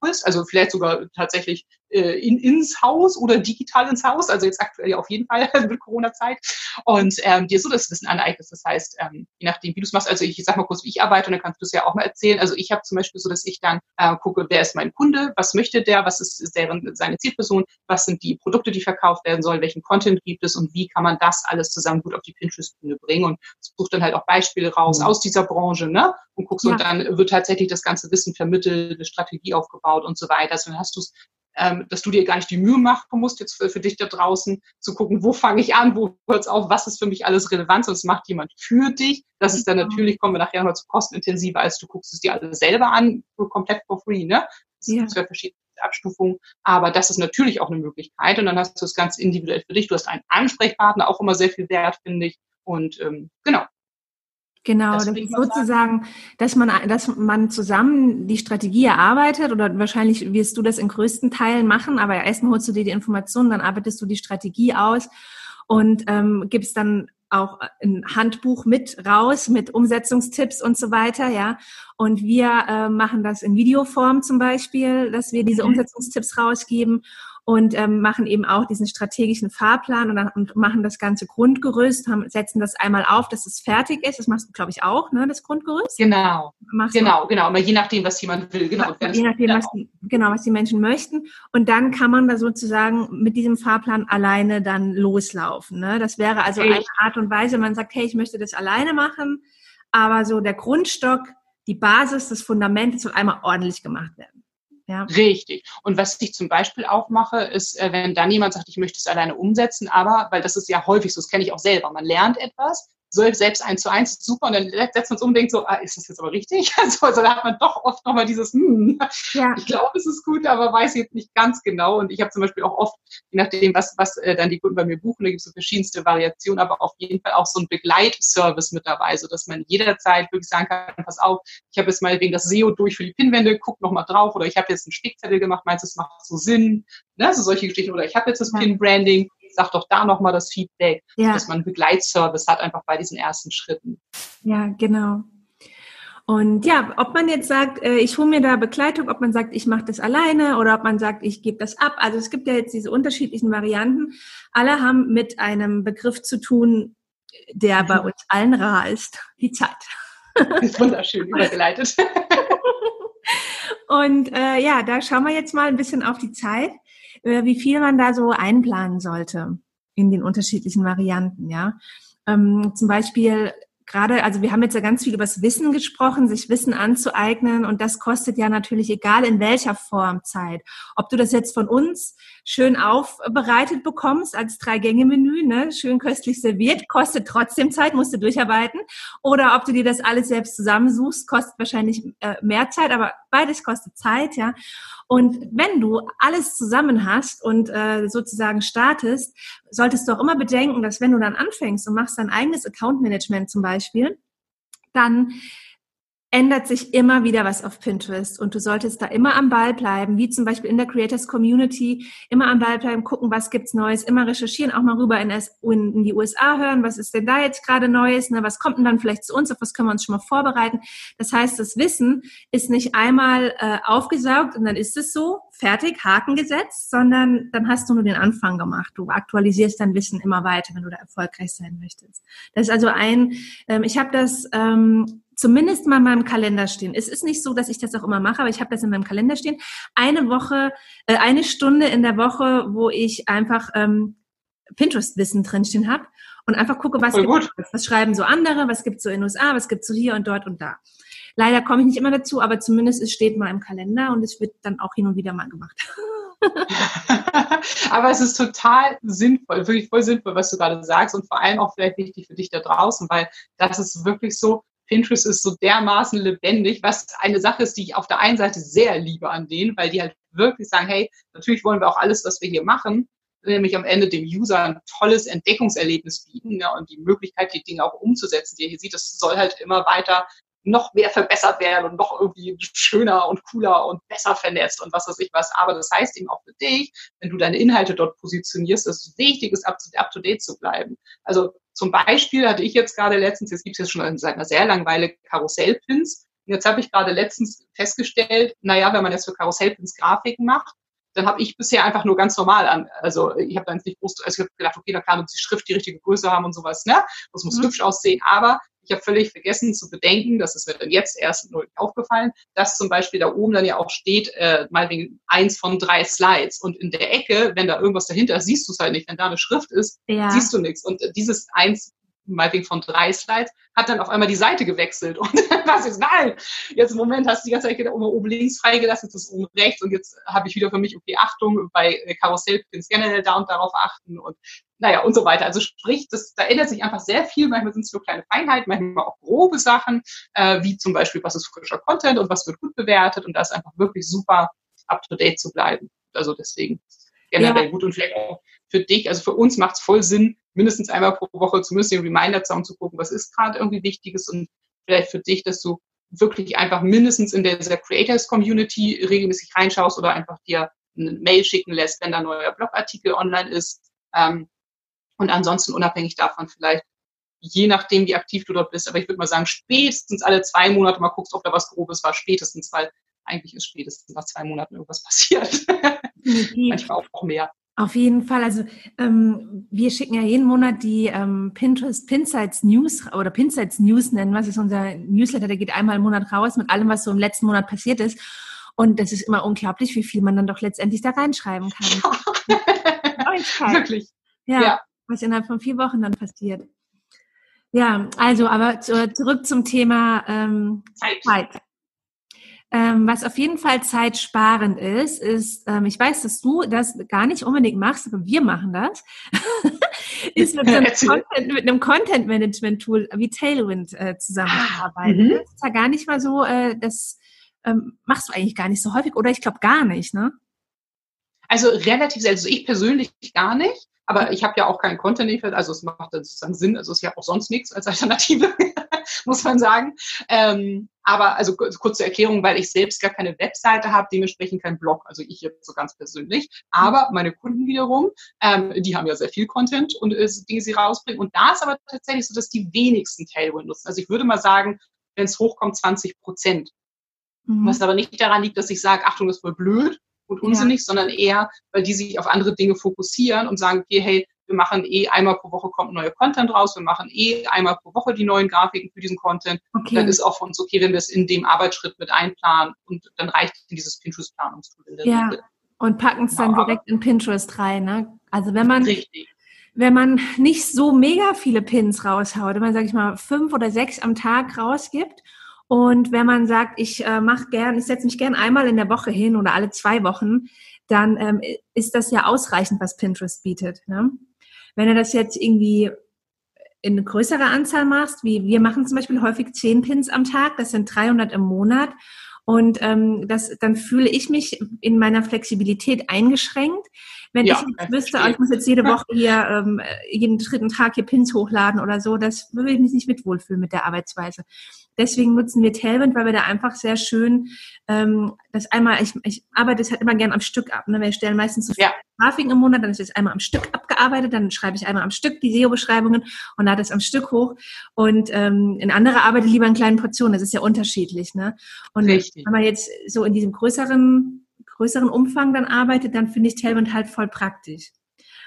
also vielleicht sogar tatsächlich in, ins Haus oder digital ins Haus, also jetzt aktuell ja auf jeden Fall <laughs> mit Corona-Zeit und ähm, dir so das Wissen aneignest. Das heißt, ähm, je nachdem, wie du es machst, also ich, ich sag mal kurz, wie ich arbeite und dann kannst du es ja auch mal erzählen. Also ich habe zum Beispiel so, dass ich dann äh, gucke, wer ist mein Kunde, was möchte der, was ist deren, seine Zielperson, was sind die Produkte, die verkauft werden sollen, welchen Content gibt es und wie kann man das alles zusammen gut auf die Pinterest-Bühne bringen und such dann halt auch Beispiele raus mhm. aus dieser Branche, ne? Und guckst ja. und dann wird tatsächlich das ganze Wissen vermittelt, eine Strategie aufgebaut und so weiter. Also dann hast du es ähm, dass du dir gar nicht die Mühe machen musst, jetzt für, für dich da draußen zu gucken, wo fange ich an, wo hört es auf, was ist für mich alles relevant, sonst macht jemand für dich. Das ist dann mhm. natürlich, kommen wir nachher noch zu kostenintensiver, als du guckst es dir alles selber an, komplett for free, ne? Das ja. sind verschiedene Abstufungen, aber das ist natürlich auch eine Möglichkeit und dann hast du es ganz individuell für dich. Du hast einen Ansprechpartner, auch immer sehr viel wert, finde ich. Und ähm, genau, Genau, das, das sozusagen, dass man, dass man zusammen die Strategie erarbeitet oder wahrscheinlich wirst du das in größten Teilen machen, aber erstmal holst du dir die Informationen, dann arbeitest du die Strategie aus und ähm, gibst dann auch ein Handbuch mit raus mit Umsetzungstipps und so weiter, ja. Und wir äh, machen das in Videoform zum Beispiel, dass wir diese mhm. Umsetzungstipps rausgeben und ähm, machen eben auch diesen strategischen Fahrplan und, dann, und machen das ganze Grundgerüst, haben, setzen das einmal auf, dass es fertig ist. Das machst du, glaube ich, auch, ne, das Grundgerüst? Genau. Machst genau, genau. Aber je nachdem, was jemand will. Genau. Je nachdem, was die, genau, was die Menschen möchten. Und dann kann man da sozusagen mit diesem Fahrplan alleine dann loslaufen. Ne? Das wäre also Echt? eine Art und Weise, man sagt, hey, ich möchte das alleine machen, aber so der Grundstock, die Basis, das Fundament, das soll einmal ordentlich gemacht werden. Ja. Richtig. Und was ich zum Beispiel auch mache, ist, äh, wenn dann jemand sagt, ich möchte es alleine umsetzen, aber, weil das ist ja häufig so, das kenne ich auch selber, man lernt etwas, selbst eins zu eins super und dann setzt man es um und denkt so, ah, ist das jetzt aber richtig? <laughs> Also, also da hat man doch oft nochmal dieses, hm, ja. ich glaube, es ist gut, aber weiß jetzt nicht ganz genau. Und ich habe zum Beispiel auch oft, je nachdem, was, was äh, dann die Kunden bei mir buchen, da gibt es so verschiedenste Variationen, aber auf jeden Fall auch so ein Begleitservice mit dabei, so dass man jederzeit wirklich sagen kann, pass auf, ich habe jetzt mal wegen das SEO durch für die Pinwände, guck nochmal drauf oder ich habe jetzt einen Spickzettel gemacht, meinst du, es macht so Sinn? Ne? So solche Geschichten. Oder ich habe jetzt das ja. Pin-Branding, sag doch da nochmal das Feedback, ja. dass man einen Begleitservice hat, einfach bei diesen ersten Schritten. Ja, genau. Und ja, ob man jetzt sagt, äh, ich hole mir da Begleitung, ob man sagt, ich mache das alleine oder ob man sagt, ich gebe das ab. Also es gibt ja jetzt diese unterschiedlichen Varianten. Alle haben mit einem Begriff zu tun, der bei uns allen rar ist, die Zeit. Ist wunderschön übergeleitet. <laughs> Und äh, ja, da schauen wir jetzt mal ein bisschen auf die Zeit. Äh, wie viel man da so einplanen sollte in den unterschiedlichen Varianten, ja. Ähm, zum Beispiel gerade, also wir haben jetzt ja ganz viel über das Wissen gesprochen, sich Wissen anzueignen und das kostet ja natürlich egal in welcher Form Zeit. Ob du das jetzt von uns schön aufbereitet bekommst als Drei-Gänge-Menü, ne, schön köstlich serviert, kostet trotzdem Zeit, musst du durcharbeiten. Oder ob du dir das alles selbst zusammensuchst, kostet wahrscheinlich äh, mehr Zeit, aber beides kostet Zeit, ja. Und wenn du alles zusammen hast und äh, sozusagen startest, solltest du auch immer bedenken, dass wenn du dann anfängst und machst dein eigenes Account Management zum Beispiel, dann ändert sich immer wieder was auf Pinterest und du solltest da immer am Ball bleiben, wie zum Beispiel in der Creators Community, immer am Ball bleiben, gucken, was gibt's Neues, immer recherchieren, auch mal rüber in, in die USA hören, was ist denn da jetzt gerade Neues, ne, was kommt denn dann vielleicht zu uns, auf was können wir uns schon mal vorbereiten. Das heißt, das Wissen ist nicht einmal äh, aufgesaugt und dann ist es so, fertig, Haken gesetzt, sondern dann hast du nur den Anfang gemacht. Du aktualisierst dein Wissen immer weiter, wenn du da erfolgreich sein möchtest. Das ist also ein, ähm, ich habe das ähm, zumindest mal in meinem Kalender stehen. Es ist nicht so, dass ich das auch immer mache, aber ich habe das in meinem Kalender stehen. Eine Woche, äh, eine Stunde in der Woche, wo ich einfach ähm, Pinterest-Wissen drinstehen habe und einfach gucke, was, gibt, was schreiben so andere, was gibt so in den USA, was gibt so hier und dort und da. Leider komme ich nicht immer dazu, aber zumindest es steht mal im Kalender und es wird dann auch hin und wieder mal gemacht. <laughs> aber es ist total sinnvoll, wirklich voll sinnvoll, was du gerade sagst und vor allem auch vielleicht wichtig für dich da draußen, weil das ist wirklich so, Pinterest ist so dermaßen lebendig, was eine Sache ist, die ich auf der einen Seite sehr liebe an denen, weil die halt wirklich sagen, hey, natürlich wollen wir auch alles, was wir hier machen, nämlich am Ende dem User ein tolles Entdeckungserlebnis bieten ja, und die Möglichkeit, die Dinge auch umzusetzen, die ihr hier sieht, das soll halt immer weiter noch mehr verbessert werden und noch irgendwie schöner und cooler und besser vernetzt und was weiß ich was. Aber das heißt eben auch für dich, wenn du deine Inhalte dort positionierst, dass es wichtig ist, up to, date zu bleiben. Also zum Beispiel hatte ich jetzt gerade letztens, jetzt gibt es jetzt schon seit einer sehr langen Weile Karussellpins. Und jetzt habe ich gerade letztens festgestellt, naja, wenn man jetzt für Karussellpins Grafiken macht, dann habe ich bisher einfach nur ganz normal an. Also ich habe da jetzt nicht groß, also ich habe gedacht, okay, da kann uns die Schrift die richtige Größe haben und sowas, ne? Das muss mhm. hübsch aussehen. Aber ich habe völlig vergessen zu bedenken, das ist mir dann jetzt erst aufgefallen, dass zum Beispiel da oben dann ja auch steht, äh, mal wegen eins von drei Slides. Und in der Ecke, wenn da irgendwas dahinter ist, siehst du es halt nicht. Wenn da eine Schrift ist, ja. siehst du nichts. Und dieses eins meinetwegen von drei Slides, hat dann auf einmal die Seite gewechselt. <laughs> Und was ist, nein, jetzt im Moment hast du die ganze Zeit oben, oben links freigelassen, jetzt ist oben rechts und jetzt habe ich wieder für mich, okay, Achtung, bei Karussellpins generell da und darauf achten und naja, und so weiter. Also sprich, das, da ändert sich einfach sehr viel. Manchmal sind es nur kleine Feinheiten, manchmal auch grobe Sachen, äh, wie zum Beispiel, was ist frischer Content und was wird gut bewertet und da ist einfach wirklich super up-to-date zu bleiben. Also deswegen generell ja. gut und vielleicht auch für dich, also für uns macht es voll Sinn, mindestens einmal pro Woche zumindest den Reminder-Zaun zu gucken, was ist gerade irgendwie Wichtiges und vielleicht für dich, dass du wirklich einfach mindestens in dieser Creators-Community regelmäßig reinschaust oder einfach dir eine Mail schicken lässt, wenn da ein neuer Blogartikel online ist. Ähm, und ansonsten unabhängig davon vielleicht, je nachdem, wie aktiv du dort bist, aber ich würde mal sagen, spätestens alle zwei Monate mal guckst, ob da was Grobes war, spätestens, weil eigentlich ist spätestens nach zwei Monaten irgendwas <laughs> passiert. Manchmal auch mehr. Auf jeden Fall. Also ähm, wir schicken ja jeden Monat die ähm, Pinterest Pinsights News oder Pinsights News nennen. Was ist unser Newsletter? Der geht einmal im Monat raus mit allem, was so im letzten Monat passiert ist. Und das ist immer unglaublich, wie viel man dann doch letztendlich da reinschreiben kann. <laughs> Wirklich. Ja, ja, was innerhalb von vier Wochen dann passiert. Ja, also aber zurück zum Thema ähm, Zeit. Zeit. Ähm, was auf jeden Fall zeitsparend ist, ist, ähm, ich weiß, dass du das gar nicht unbedingt machst, aber wir machen das, <laughs> ist mit, einem Content, mit einem Content-Management-Tool wie Tailwind äh, zusammenarbeiten. Ah, das ist ja gar nicht mal so, äh, das ähm, machst du eigentlich gar nicht so häufig oder ich glaube gar nicht, ne? Also relativ selten. Also ich persönlich gar nicht. Aber ich habe ja auch keinen Content, also es macht dann sozusagen Sinn, also es ist ja auch sonst nichts als Alternative, <laughs> muss man sagen. Ähm, aber also kurze Erklärung, weil ich selbst gar keine Webseite habe, dementsprechend kein Blog, also ich jetzt so ganz persönlich. Aber meine Kunden wiederum, ähm, die haben ja sehr viel Content und äh, Dinge, sie rausbringen. Und da ist aber tatsächlich so, dass die wenigsten Tailwind nutzen. Also ich würde mal sagen, wenn es hochkommt, 20 Prozent. Mhm. Was aber nicht daran liegt, dass ich sage, Achtung, das ist voll blöd, und unsinnig, ja. sondern eher, weil die sich auf andere Dinge fokussieren und sagen, okay, hey, wir machen eh einmal pro Woche kommt neuer Content raus, wir machen eh einmal pro Woche die neuen Grafiken für diesen Content. Okay. Dann ist auch für uns okay, wenn wir es in dem Arbeitsschritt mit einplanen und dann reicht dieses Pinterest-Planungstool in der ja. Und packen es dann direkt in Pinterest rein. Ne? Also wenn man Richtig wenn man nicht so mega viele Pins raushaut, wenn man, sag ich mal, fünf oder sechs am Tag rausgibt und wenn man sagt, ich äh, mache gern, ich setze mich gern einmal in der Woche hin oder alle zwei Wochen, dann ähm, ist das ja ausreichend, was Pinterest bietet. Ne? Wenn du das jetzt irgendwie in größerer Anzahl machst, wie wir machen zum Beispiel häufig zehn Pins am Tag, das sind 300 im Monat. Und ähm, das, dann fühle ich mich in meiner Flexibilität eingeschränkt. Wenn ja, ich jetzt wüsste, oh, ich muss jetzt jede Woche hier ähm, jeden dritten Tag hier Pins hochladen oder so, das würde ich mich nicht mit wohlfühlen mit der Arbeitsweise. Deswegen nutzen wir Tailwind, weil wir da einfach sehr schön ähm, das einmal, ich, ich arbeite es halt immer gern am Stück ab. Ne? Wir stellen meistens so viele ja. Grafiken im Monat, dann ist es einmal am Stück abgearbeitet, dann schreibe ich einmal am Stück die SEO-Beschreibungen und lade es am Stück hoch. Und ähm, in andere arbeite lieber in kleinen Portionen. Das ist ja unterschiedlich. Ne? Und Richtig. wenn man jetzt so in diesem größeren größeren Umfang dann arbeitet, dann finde ich Tailwind halt voll praktisch.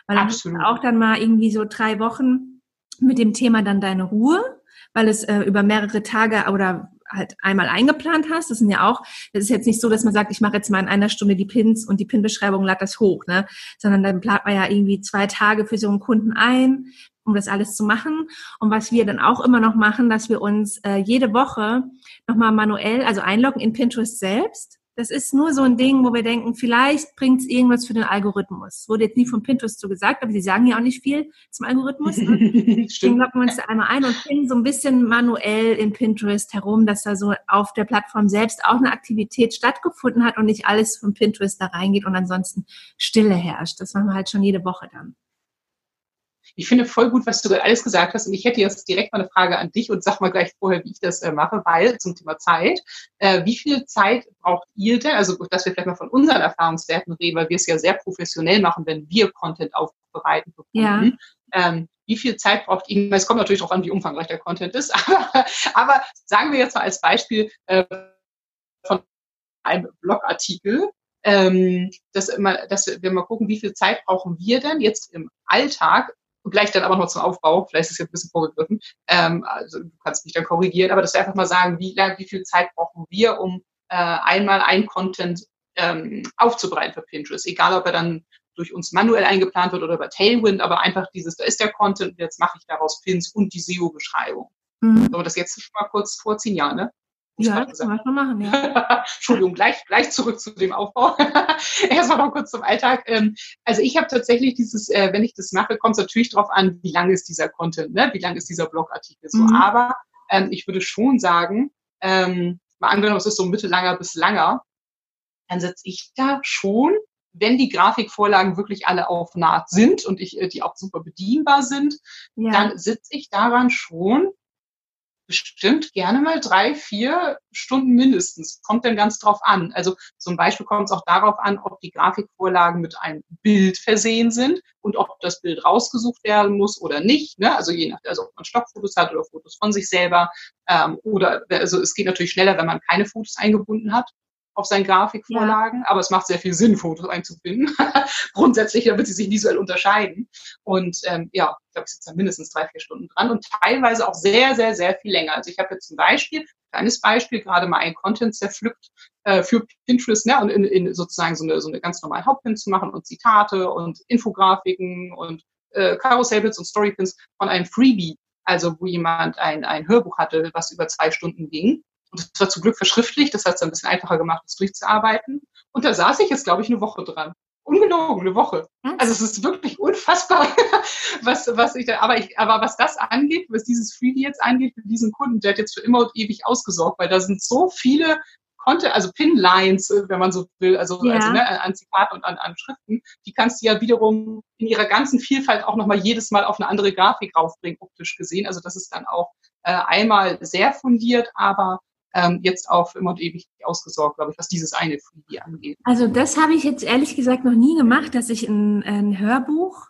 Weil dann hast du auch dann mal irgendwie so drei Wochen mit dem Thema dann deine Ruhe, weil es äh, über mehrere Tage oder halt einmal eingeplant hast. Das sind ja auch, das ist jetzt nicht so, dass man sagt, ich mache jetzt mal in einer Stunde die Pins und die Pin-Beschreibung lad das hoch, ne? Sondern dann plant man ja irgendwie zwei Tage für so einen Kunden ein, um das alles zu machen. Und was wir dann auch immer noch machen, dass wir uns äh, jede Woche nochmal manuell, also einloggen in Pinterest selbst das ist nur so ein Ding, wo wir denken, vielleicht bringt es irgendwas für den Algorithmus. Wurde jetzt nie von Pinterest so gesagt, aber sie sagen ja auch nicht viel zum Algorithmus. Ne? <laughs> Deswegen locken wir uns da einmal ein und finden so ein bisschen manuell in Pinterest herum, dass da so auf der Plattform selbst auch eine Aktivität stattgefunden hat und nicht alles von Pinterest da reingeht und ansonsten Stille herrscht. Das machen wir halt schon jede Woche dann. Ich finde voll gut, was du gerade alles gesagt hast. Und ich hätte jetzt direkt mal eine Frage an dich und sag mal gleich vorher, wie ich das äh, mache, weil zum Thema Zeit. Äh, wie viel Zeit braucht ihr denn? Also, dass wir vielleicht mal von unseren Erfahrungswerten reden, weil wir es ja sehr professionell machen, wenn wir Content aufbereiten. Ja. Ähm, wie viel Zeit braucht ihr? Es kommt natürlich auch an, wie umfangreich der Content ist, <laughs> aber, aber sagen wir jetzt mal als Beispiel äh, von einem Blogartikel, ähm, dass, immer, dass wir mal gucken, wie viel Zeit brauchen wir denn jetzt im Alltag, und gleich dann aber noch zum Aufbau, vielleicht ist es jetzt ein bisschen vorgegriffen, ähm, also du kannst mich dann korrigieren, aber dass wir einfach mal sagen, wie, wie viel Zeit brauchen wir, um äh, einmal ein Content ähm, aufzubereiten für Pinterest, egal ob er dann durch uns manuell eingeplant wird oder über Tailwind, aber einfach dieses, da ist der Content, jetzt mache ich daraus Pins und die SEO-Beschreibung. Mhm. So, das jetzt schon mal kurz vorziehen, ja, ne? Ja, das kann man machen, ja. <laughs> Entschuldigung, gleich, gleich zurück zu dem Aufbau. <laughs> Erstmal noch kurz zum Alltag. Ähm, also ich habe tatsächlich dieses, äh, wenn ich das mache, kommt es natürlich darauf an, wie lang ist dieser Content, ne? wie lang ist dieser Blogartikel so. Mhm. Aber ähm, ich würde schon sagen, ähm, mal angenommen, es ist so mittellanger bis langer, dann setze ich da schon, wenn die Grafikvorlagen wirklich alle auf Naht sind und ich, äh, die auch super bedienbar sind, ja. dann sitze ich daran schon bestimmt gerne mal drei, vier Stunden mindestens. Kommt dann ganz drauf an. Also zum Beispiel kommt es auch darauf an, ob die Grafikvorlagen mit einem Bild versehen sind und ob das Bild rausgesucht werden muss oder nicht. Ne? Also je nach, also ob man Stockfotos hat oder Fotos von sich selber. Ähm, oder also es geht natürlich schneller, wenn man keine Fotos eingebunden hat auf seinen Grafikvorlagen, ja. aber es macht sehr viel Sinn, Fotos einzubinden. <laughs> Grundsätzlich, damit sie sich visuell unterscheiden. Und ähm, ja, ich glaube, ich sitze da mindestens drei, vier Stunden dran und teilweise auch sehr, sehr, sehr viel länger. Also ich habe jetzt zum Beispiel, kleines Beispiel, gerade mal ein Content zerpflückt äh, für Pinterest, ne, und in, in sozusagen so eine, so eine ganz normale Hauptpin zu machen und Zitate und Infografiken und äh, Karussellbits und Storypins von einem Freebie, also wo jemand ein, ein Hörbuch hatte, was über zwei Stunden ging. Und das war zum Glück verschriftlicht, das hat es ein bisschen einfacher gemacht, das durchzuarbeiten. Und da saß ich jetzt, glaube ich, eine Woche dran. Ungelogen, eine Woche. Also es ist wirklich unfassbar, <laughs> was, was ich da, aber ich, aber was das angeht, was dieses Freebie jetzt angeht, für diesen Kunden, der hat jetzt für immer und ewig ausgesorgt, weil da sind so viele konnte, also Pinlines, äh, wenn man so will, also, ja. also ne, an Zitaten und an, an Schriften, die kannst du ja wiederum in ihrer ganzen Vielfalt auch nochmal jedes Mal auf eine andere Grafik raufbringen, optisch gesehen. Also das ist dann auch äh, einmal sehr fundiert, aber ähm, jetzt auf immer und ewig ausgesorgt, glaube ich, was dieses eine Freebie angeht. Also das habe ich jetzt ehrlich gesagt noch nie gemacht, dass ich ein, ein Hörbuch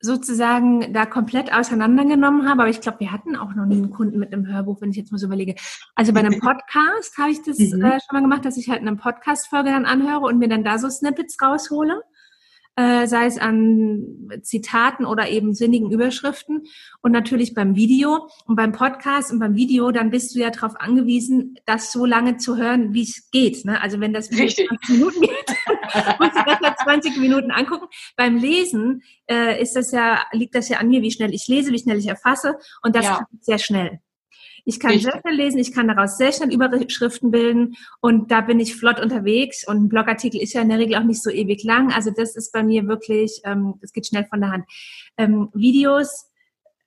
sozusagen da komplett auseinandergenommen habe, aber ich glaube, wir hatten auch noch nie einen Kunden mit einem Hörbuch, wenn ich jetzt mal so überlege. Also bei einem <laughs> Podcast habe ich das mhm. äh, schon mal gemacht, dass ich halt eine Podcast-Folge dann anhöre und mir dann da so Snippets raushole äh, sei es an Zitaten oder eben sinnigen Überschriften und natürlich beim Video und beim Podcast und beim Video, dann bist du ja darauf angewiesen, das so lange zu hören, wie es geht. Ne? Also wenn das Video 20 Minuten geht, <laughs> musst du das nach 20 Minuten angucken. Beim Lesen äh, ist das ja, liegt das ja an mir, wie schnell ich lese, wie schnell ich erfasse und das ja. sehr schnell. Ich kann Richtig. sehr schnell lesen, ich kann daraus sehr schnell Überschriften bilden und da bin ich flott unterwegs und ein Blogartikel ist ja in der Regel auch nicht so ewig lang. Also das ist bei mir wirklich, ähm, das geht schnell von der Hand. Ähm, Videos,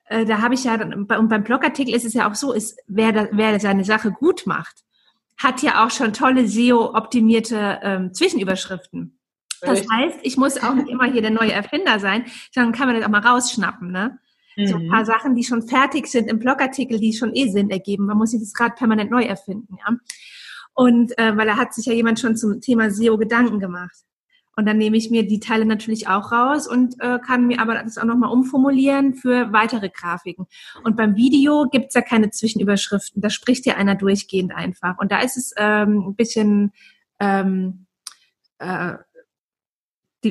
äh, da habe ich ja, und beim Blogartikel ist es ja auch so, ist, wer, da, wer seine Sache gut macht, hat ja auch schon tolle SEO-optimierte ähm, Zwischenüberschriften. Das heißt, ich muss auch nicht immer hier der neue Erfinder sein, sondern kann man das auch mal rausschnappen. Ne? So ein paar mhm. Sachen, die schon fertig sind im Blogartikel, die schon eh Sinn ergeben. Man muss sich das gerade permanent neu erfinden, ja. Und äh, weil da hat sich ja jemand schon zum Thema SEO Gedanken gemacht. Und dann nehme ich mir die Teile natürlich auch raus und äh, kann mir aber das auch nochmal umformulieren für weitere Grafiken. Und beim Video gibt's ja keine Zwischenüberschriften. Da spricht ja einer durchgehend einfach. Und da ist es ähm, ein bisschen, ähm, äh,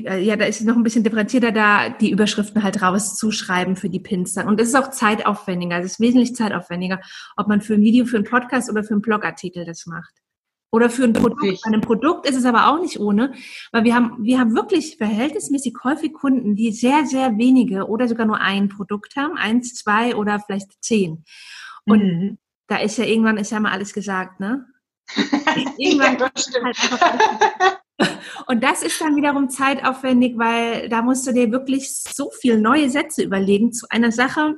die, äh, ja, da ist es noch ein bisschen differenzierter, da die Überschriften halt rauszuschreiben für die Pins dann. Und es ist auch zeitaufwendiger. Es ist wesentlich zeitaufwendiger, ob man für ein Video, für einen Podcast oder für einen Blogartikel das macht. Oder für ein Produkt. Bei einem Produkt ist es aber auch nicht ohne, weil wir haben, wir haben wirklich verhältnismäßig häufig Kunden, die sehr, sehr wenige oder sogar nur ein Produkt haben, eins, zwei oder vielleicht zehn. Und mhm. da ist ja irgendwann ist ja mal alles gesagt, ne? <laughs> irgendwann ja, das halt <laughs> und das ist dann wiederum zeitaufwendig, weil da musst du dir wirklich so viel neue Sätze überlegen zu einer Sache,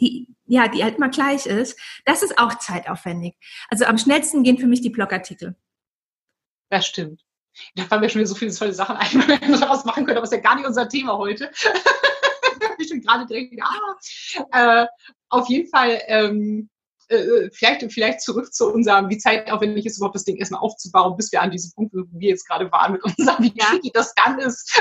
die, ja, die halt immer gleich ist, das ist auch zeitaufwendig. Also am schnellsten gehen für mich die Blogartikel. Das stimmt. Da fallen mir schon wieder so viele tolle Sachen ein, <laughs> wenn wir daraus machen können, aber das ist ja gar nicht unser Thema heute. <laughs> ich bin gerade direkt, ah, äh, auf jeden Fall, ähm, äh, vielleicht, vielleicht zurück zu unserem, wie zeitaufwendig ist überhaupt das Ding erstmal aufzubauen, bis wir an diesem Punkt, wo wir jetzt gerade waren mit <laughs> unserem, wie tricky das dann ist,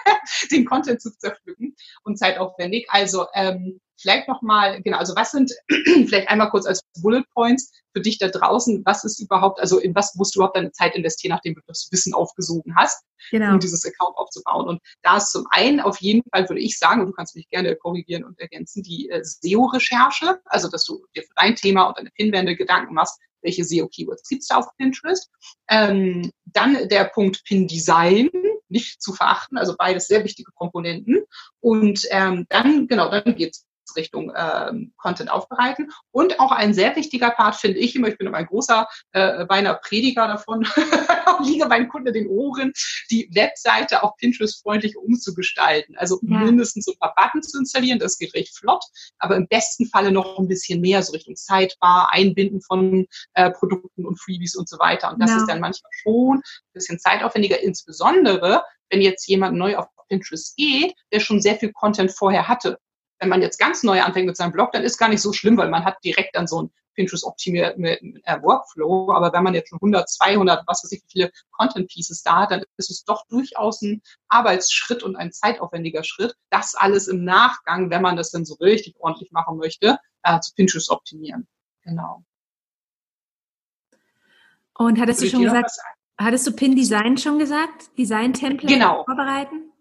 <laughs> den Content zu zerpflücken und zeitaufwendig. Also ähm, Vielleicht nochmal, genau, also was sind, <clears throat> vielleicht einmal kurz als Bullet Points für dich da draußen, was ist überhaupt, also in was musst du überhaupt deine Zeit investieren, nachdem du das Wissen aufgesogen hast, genau. um dieses Account aufzubauen. Und da ist zum einen auf jeden Fall, würde ich sagen, und du kannst mich gerne korrigieren und ergänzen, die äh, SEO-Recherche, also dass du dir für dein Thema und deine Pinwände Gedanken machst, welche SEO-Keywords gibt's da auf Pinterest. Ähm, dann der Punkt Pin-Design, nicht zu verachten, also beides sehr wichtige Komponenten. Und ähm, dann, genau, dann geht's Richtung ähm, Content aufbereiten. Und auch ein sehr wichtiger Part finde ich immer, ich bin immer ein großer äh, beinahe Prediger davon, <laughs> liege meinen Kunden den Ohren, die Webseite auch Pinterest-freundlich umzugestalten. Also ja. mindestens so ein paar Buttons zu installieren, das geht recht flott, aber im besten Falle noch ein bisschen mehr, so Richtung Sidebar, Einbinden von äh, Produkten und Freebies und so weiter. Und das ja. ist dann manchmal schon ein bisschen zeitaufwendiger, insbesondere wenn jetzt jemand neu auf Pinterest geht, der schon sehr viel Content vorher hatte wenn man jetzt ganz neu anfängt mit seinem Blog, dann ist gar nicht so schlimm, weil man hat direkt dann so ein Pinterest-optimierten äh, Workflow. Aber wenn man jetzt schon 100, 200, was weiß ich, wie viele Content-Pieces da hat, dann ist es doch durchaus ein Arbeitsschritt und ein zeitaufwendiger Schritt, das alles im Nachgang, wenn man das dann so richtig ordentlich machen möchte, äh, zu Pinterest optimieren. Genau. Und hattest du schon gesagt, hattest du Pin-Design schon gesagt? Design-Template genau. vorbereiten?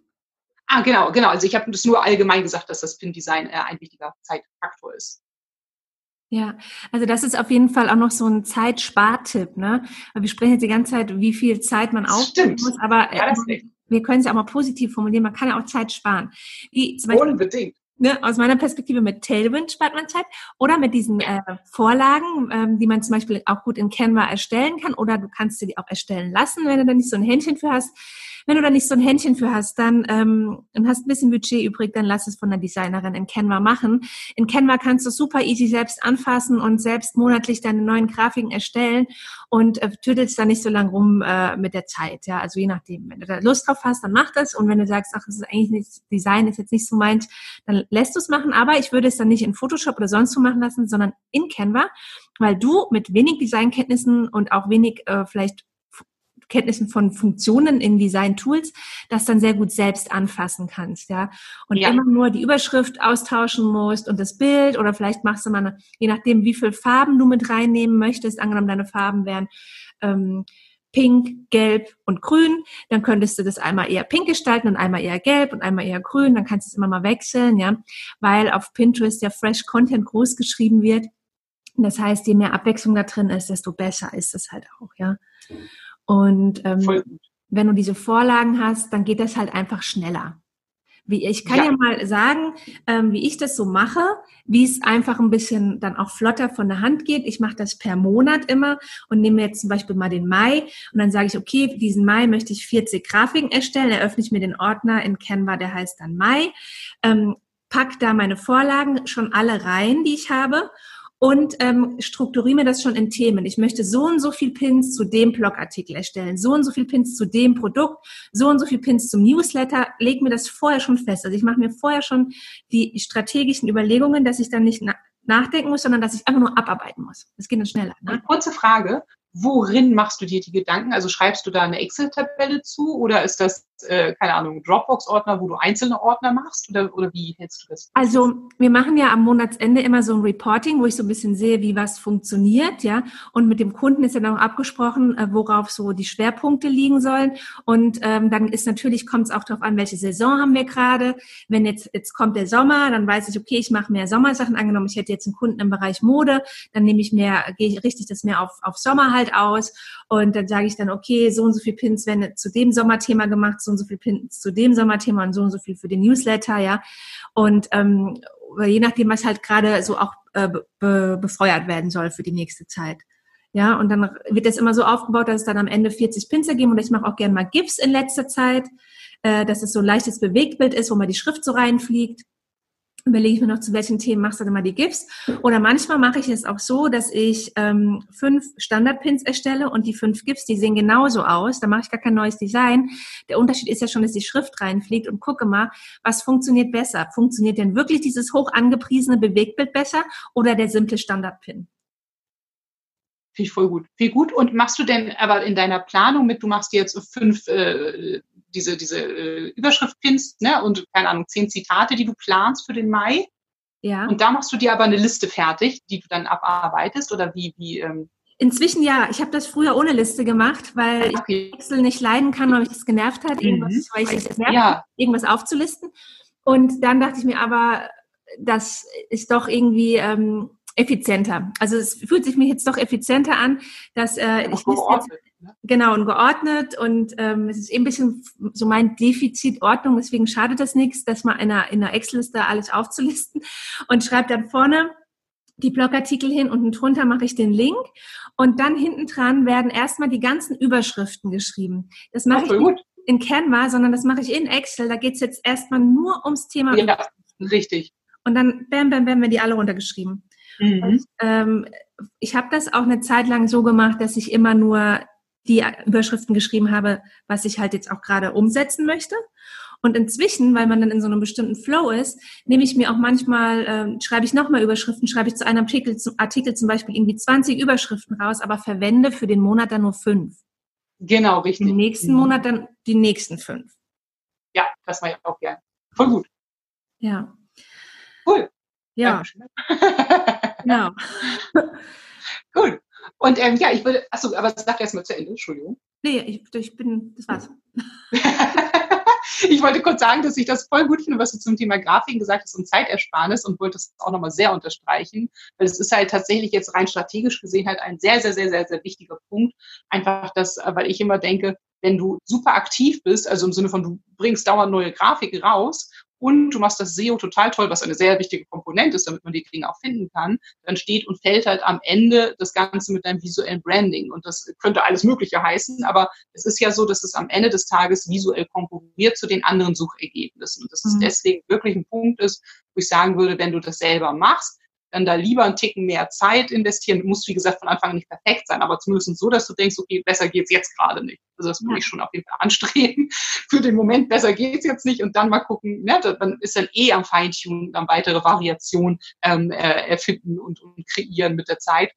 Ah, genau, genau. Also ich habe das nur allgemein gesagt, dass das Pin-Design äh, ein wichtiger Zeitfaktor ist. Ja, also das ist auf jeden Fall auch noch so ein Zeitspartipp, ne? Weil wir sprechen jetzt die ganze Zeit, wie viel Zeit man aufnehmen muss, aber ja, äh, wir können es ja auch mal positiv formulieren, man kann ja auch Zeit sparen. Wie Beispiel, Unbedingt. Ne, aus meiner Perspektive mit Tailwind spart man Zeit oder mit diesen äh, Vorlagen, ähm, die man zum Beispiel auch gut in Canva erstellen kann oder du kannst sie auch erstellen lassen, wenn du da nicht so ein Händchen für hast wenn du da nicht so ein Händchen für hast, dann ähm, und hast ein bisschen Budget übrig, dann lass es von der Designerin in Canva machen. In Canva kannst du super easy selbst anfassen und selbst monatlich deine neuen Grafiken erstellen und äh, tüdelst da nicht so lang rum äh, mit der Zeit. Ja, also je nachdem, wenn du da Lust drauf hast, dann mach das. Und wenn du sagst, ach, das ist eigentlich nicht, Design ist jetzt nicht so meins, dann lässt du es machen. Aber ich würde es dann nicht in Photoshop oder sonst wo machen lassen, sondern in Canva, weil du mit wenig Designkenntnissen und auch wenig äh, vielleicht Kenntnissen von Funktionen in Design-Tools, das dann sehr gut selbst anfassen kannst, ja. Und ja. immer nur die Überschrift austauschen musst und das Bild oder vielleicht machst du mal, eine, je nachdem, wie viel Farben du mit reinnehmen möchtest, angenommen deine Farben wären ähm, pink, gelb und grün, dann könntest du das einmal eher pink gestalten und einmal eher gelb und einmal eher grün, dann kannst du es immer mal wechseln, ja, weil auf Pinterest ja Fresh Content groß geschrieben wird. Das heißt, je mehr Abwechslung da drin ist, desto besser ist es halt auch, ja. Und ähm, wenn du diese Vorlagen hast, dann geht das halt einfach schneller. Wie, ich kann ja, ja mal sagen, ähm, wie ich das so mache, wie es einfach ein bisschen dann auch flotter von der Hand geht. Ich mache das per Monat immer und nehme jetzt zum Beispiel mal den Mai und dann sage ich, okay, diesen Mai möchte ich 40 Grafiken erstellen. Eröffne ich mir den Ordner in Canva, der heißt dann Mai. Ähm, pack da meine Vorlagen schon alle rein, die ich habe und ähm, strukturiere mir das schon in Themen. Ich möchte so und so viel Pins zu dem Blogartikel erstellen, so und so viel Pins zu dem Produkt, so und so viel Pins zum Newsletter. Leg mir das vorher schon fest. Also ich mache mir vorher schon die strategischen Überlegungen, dass ich dann nicht na nachdenken muss, sondern dass ich einfach nur abarbeiten muss. Das geht dann schneller. Ne? Kurze Frage. Worin machst du dir die Gedanken? Also schreibst du da eine Excel-Tabelle zu oder ist das, äh, keine Ahnung, Dropbox-Ordner, wo du einzelne Ordner machst oder, oder wie hältst du das? Also wir machen ja am Monatsende immer so ein Reporting, wo ich so ein bisschen sehe, wie was funktioniert, ja. Und mit dem Kunden ist ja auch abgesprochen, äh, worauf so die Schwerpunkte liegen sollen. Und ähm, dann ist natürlich, kommt es auch darauf an, welche Saison haben wir gerade. Wenn jetzt, jetzt kommt der Sommer, dann weiß ich, okay, ich mache mehr Sommersachen. Angenommen, ich hätte jetzt einen Kunden im Bereich Mode, dann nehme ich mehr, gehe ich, richte ich das mehr auf, auf Sommer halt aus und dann sage ich dann, okay, so und so viel Pins werden zu dem Sommerthema gemacht, so und so viel Pins zu dem Sommerthema und so und so viel für den Newsletter, ja. Und ähm, je nachdem, was halt gerade so auch äh, be befeuert werden soll für die nächste Zeit. Ja, und dann wird das immer so aufgebaut, dass es dann am Ende 40 Pins ergeben und ich mache auch gerne mal GIFs in letzter Zeit, äh, dass es so ein leichtes Bewegtbild ist, wo man die Schrift so reinfliegt überlege ich mir noch, zu welchen Themen machst du dann mal die GIFs. Oder manchmal mache ich es auch so, dass ich ähm, fünf Standardpins erstelle und die fünf GIFs, die sehen genauso aus. Da mache ich gar kein neues Design. Der Unterschied ist ja schon, dass die Schrift reinfliegt und gucke mal, was funktioniert besser. Funktioniert denn wirklich dieses hoch angepriesene Bewegtbild besser oder der simple Standardpin? Finde ich voll gut. Viel gut. Und machst du denn aber in deiner Planung mit, du machst jetzt fünf äh, diese, diese äh, Überschrift-Pins ne? und, keine Ahnung, zehn Zitate, die du planst für den Mai. Ja. Und da machst du dir aber eine Liste fertig, die du dann abarbeitest oder wie, wie ähm Inzwischen ja. Ich habe das früher ohne Liste gemacht, weil okay. ich Excel nicht leiden kann, weil mich das genervt hat, irgendwas, mhm. weil ich es nervt, ja. irgendwas aufzulisten. Und dann dachte ich mir aber, das ist doch irgendwie ähm, effizienter. Also es fühlt sich mir jetzt doch effizienter an, dass äh, ich liste jetzt Ne? Genau, und geordnet. Und ähm, es ist eben ein bisschen so mein Defizit Ordnung. Deswegen schadet das nichts, das mal in einer, in einer Excel-Liste alles aufzulisten. Und schreibe dann vorne die Blogartikel hin. Unten drunter mache ich den Link. Und dann hinten dran werden erstmal die ganzen Überschriften geschrieben. Das mache ich nicht in Canva, sondern das mache ich in Excel. Da geht es jetzt erstmal nur ums Thema. Ja, richtig. Und dann bam, bam, bam, werden die alle runtergeschrieben. Mhm. Und, ähm, ich habe das auch eine Zeit lang so gemacht, dass ich immer nur die Überschriften geschrieben habe, was ich halt jetzt auch gerade umsetzen möchte. Und inzwischen, weil man dann in so einem bestimmten Flow ist, nehme ich mir auch manchmal, ähm, schreibe ich nochmal Überschriften, schreibe ich zu einem Artikel, zum Artikel zum Beispiel irgendwie 20 Überschriften raus, aber verwende für den Monat dann nur fünf. Genau, richtig. Im nächsten mhm. Monat dann die nächsten fünf. Ja, das war ja auch gern. Voll gut. Ja. Cool. Ja. <laughs> genau. Cool. Und ähm, ja, ich würde, achso, aber sag erst mal zu Ende, Entschuldigung. Nee, ich, ich bin, das war's. <laughs> ich wollte kurz sagen, dass ich das voll gut finde, was du zum Thema Grafiken gesagt hast und Zeitersparnis und wollte das auch nochmal sehr unterstreichen, weil es ist halt tatsächlich jetzt rein strategisch gesehen halt ein sehr, sehr, sehr, sehr, sehr wichtiger Punkt. Einfach das, weil ich immer denke, wenn du super aktiv bist, also im Sinne von du bringst dauernd neue Grafiken raus und du machst das SEO total toll, was eine sehr wichtige Komponente ist, damit man die Dinge auch finden kann, dann steht und fällt halt am Ende das Ganze mit deinem visuellen Branding. Und das könnte alles Mögliche heißen, aber es ist ja so, dass es am Ende des Tages visuell konkurriert zu den anderen Suchergebnissen. Und dass mhm. es deswegen wirklich ein Punkt ist, wo ich sagen würde, wenn du das selber machst, dann da lieber einen Ticken mehr Zeit investieren. Du musst, wie gesagt, von Anfang an nicht perfekt sein, aber zumindest so, dass du denkst, okay, besser geht's jetzt gerade nicht. Also das würde ich schon auf jeden Fall anstreben. <laughs> Für den Moment, besser geht's jetzt nicht und dann mal gucken, ne, dann ist dann eh am Feintunen, dann weitere Variationen ähm, äh, erfinden und, und kreieren mit der Zeit.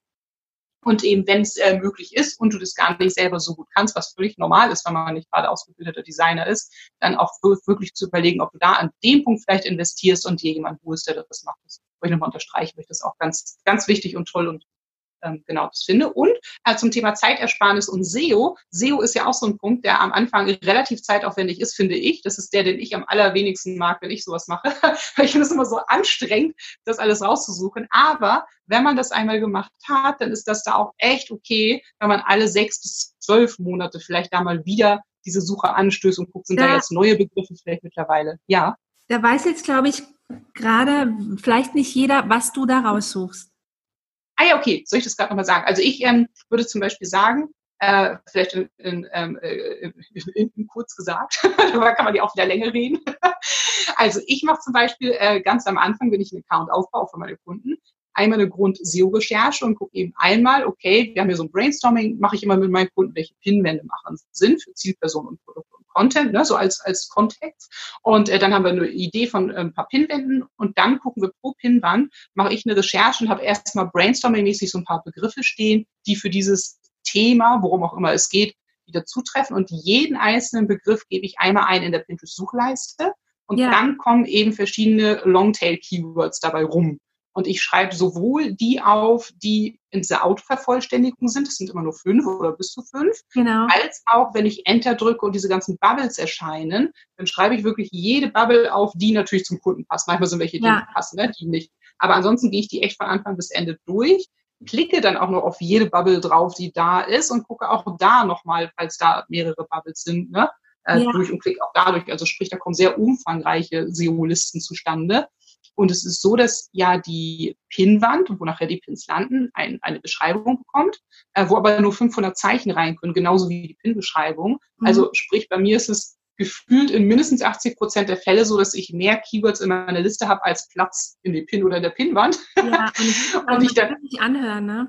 Und eben, wenn es äh, möglich ist und du das gar nicht selber so gut kannst, was völlig normal ist, wenn man nicht gerade ausgebildeter Designer ist, dann auch wirklich zu überlegen, ob du da an dem Punkt vielleicht investierst und dir jemanden holst, der das macht. Das wollte ich nochmal unterstreichen, weil ich das auch ganz, ganz wichtig und toll und ähm, genau das finde. Und äh, zum Thema Zeitersparnis und SEO. SEO ist ja auch so ein Punkt, der am Anfang relativ zeitaufwendig ist, finde ich. Das ist der, den ich am allerwenigsten mag, wenn ich sowas mache. <laughs> Weil ich finde es immer so anstrengend, das alles rauszusuchen. Aber wenn man das einmal gemacht hat, dann ist das da auch echt okay, wenn man alle sechs bis zwölf Monate vielleicht da mal wieder diese Suche anstößt und guckt, sind ja. da jetzt neue Begriffe vielleicht mittlerweile. Ja. Da weiß jetzt, glaube ich, gerade vielleicht nicht jeder, was du da raussuchst. Ah ja, okay, soll ich das gerade nochmal sagen? Also ich ähm, würde zum Beispiel sagen, äh, vielleicht in, in, ähm, äh, in, in, kurz gesagt, <laughs> da kann man ja auch wieder länger reden. <laughs> also ich mache zum Beispiel äh, ganz am Anfang, wenn ich einen Account aufbaue für meine Kunden, einmal eine Grund-SEO-Recherche und gucke eben einmal, okay, wir haben hier so ein Brainstorming, mache ich immer mit meinen Kunden, welche Pinwände machen Sinn für Zielpersonen und Produkte Content, ne, so als, als Kontext. Und äh, dann haben wir eine Idee von äh, ein paar Pinwänden und dann gucken wir pro Pinwand, mache ich eine Recherche und habe erstmal Brainstorming-mäßig so ein paar Begriffe stehen, die für dieses Thema, worum auch immer es geht, wieder zutreffen. Und jeden einzelnen Begriff gebe ich einmal ein in der Pinterest-Suchleiste. Und ja. dann kommen eben verschiedene Longtail-Keywords dabei rum. Und ich schreibe sowohl die auf, die in dieser Autovervollständigung sind, das sind immer nur fünf oder bis zu fünf, genau. als auch, wenn ich Enter drücke und diese ganzen Bubbles erscheinen, dann schreibe ich wirklich jede Bubble auf, die natürlich zum Kunden passt. Manchmal sind welche, die ja. passen, ne? die nicht. Aber ansonsten gehe ich die echt von Anfang bis Ende durch klicke dann auch noch auf jede Bubble drauf, die da ist und gucke auch da nochmal, falls da mehrere Bubbles sind, ne, äh, ja. durch und klicke auch dadurch. Also sprich, da kommen sehr umfangreiche SEO-Listen zustande. Und es ist so, dass ja die Pinwand, wo nachher die Pins landen, ein, eine Beschreibung bekommt, äh, wo aber nur 500 Zeichen rein können, genauso wie die Pin-Beschreibung. Mhm. Also sprich, bei mir ist es gefühlt in mindestens 80 Prozent der Fälle so, dass ich mehr Keywords in meiner Liste habe als Platz in dem Pin oder in der Pinwand. Ja, und <laughs> ich, und ich dann anhören, ne?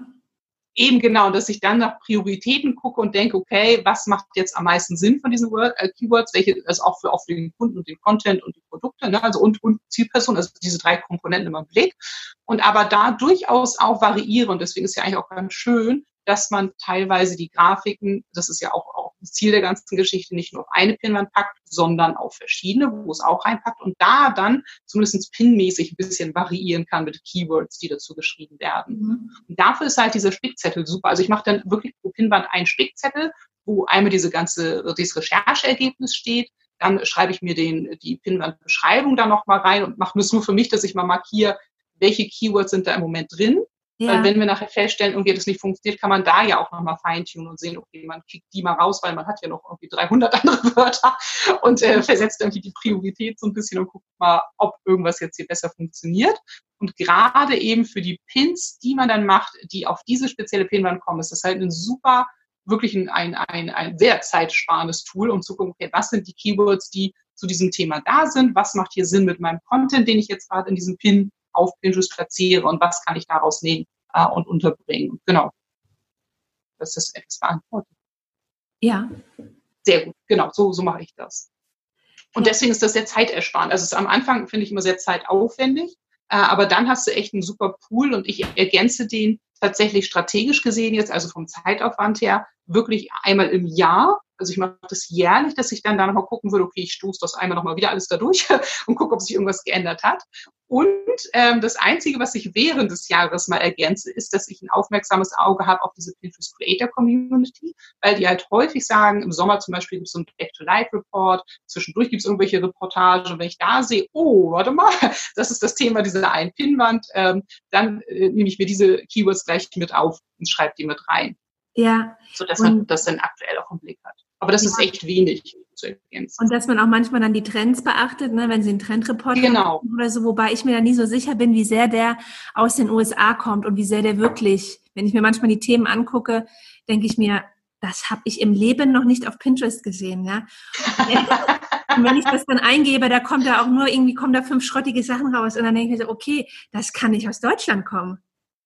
Eben genau, dass ich dann nach Prioritäten gucke und denke, okay, was macht jetzt am meisten Sinn von diesen Word, äh, Keywords, welche, also auch für, auch für den Kunden und den Content und die Produkte, ne, also und, und Zielperson, also diese drei Komponenten immer im Blick. Und aber da durchaus auch variieren. Deswegen ist ja eigentlich auch ganz schön, dass man teilweise die Grafiken, das ist ja auch, auch das Ziel der ganzen Geschichte, nicht nur auf eine Pinwand packt, sondern auf verschiedene, wo es auch reinpackt und da dann zumindest pinmäßig ein bisschen variieren kann mit Keywords, die dazu geschrieben werden. Mhm. Und dafür ist halt dieser Spickzettel super. Also ich mache dann wirklich pro Pinwand einen Spickzettel, wo einmal diese ganze, dieses Rechercheergebnis steht, dann schreibe ich mir den, die Pinwandbeschreibung da nochmal rein und mache es nur für mich, dass ich mal markiere, welche Keywords sind da im Moment drin ja. Weil wenn wir nachher feststellen, irgendwie das nicht funktioniert, kann man da ja auch nochmal feintunen und sehen, okay, man kickt die mal raus, weil man hat ja noch irgendwie 300 <laughs> andere Wörter und äh, versetzt irgendwie die Priorität so ein bisschen und guckt mal, ob irgendwas jetzt hier besser funktioniert. Und gerade eben für die Pins, die man dann macht, die auf diese spezielle Pinwand kommen, ist das halt ein super, wirklich ein, ein, ein, ein sehr zeitsparendes Tool, um zu gucken, okay, was sind die Keywords, die zu diesem Thema da sind, was macht hier Sinn mit meinem Content, den ich jetzt gerade in diesem Pin auf Pinterest platziere und was kann ich daraus nehmen äh, und unterbringen. Genau. Das ist etwas beantwortet. Ja. Sehr gut. Genau, so, so mache ich das. Und ja. deswegen ist das sehr zeitersparend. Also es ist am Anfang finde ich immer sehr zeitaufwendig, äh, aber dann hast du echt einen super Pool und ich ergänze den tatsächlich strategisch gesehen jetzt, also vom Zeitaufwand her, wirklich einmal im Jahr. Also ich mache das jährlich, dass ich dann da nochmal gucken würde, okay, ich stoße das einmal nochmal wieder alles da durch <laughs> und gucke, ob sich irgendwas geändert hat. Und ähm, das Einzige, was ich während des Jahres mal ergänze, ist, dass ich ein aufmerksames Auge habe auf diese Pinterest Creator Community, weil die halt häufig sagen, im Sommer zum Beispiel gibt es so einen Back-to-Life-Report, zwischendurch gibt es irgendwelche Reportagen. Wenn ich da sehe, oh, warte mal, <laughs> das ist das Thema dieser einen Pinwand, ähm, dann äh, nehme ich mir diese Keywords gleich mit auf und schreibe die mit rein. Ja. So dass man das dann aktuell auch im Blick hat. Aber das ja. ist echt wenig zu ergänzen. Und dass man auch manchmal dann die Trends beachtet, ne, wenn sie einen Trendreport genau. oder so, wobei ich mir da nie so sicher bin, wie sehr der aus den USA kommt und wie sehr der wirklich, wenn ich mir manchmal die Themen angucke, denke ich mir, das habe ich im Leben noch nicht auf Pinterest gesehen, ja. <laughs> und wenn ich das dann eingebe, da kommt da auch nur irgendwie kommen da fünf schrottige Sachen raus und dann denke ich mir so, okay, das kann nicht aus Deutschland kommen.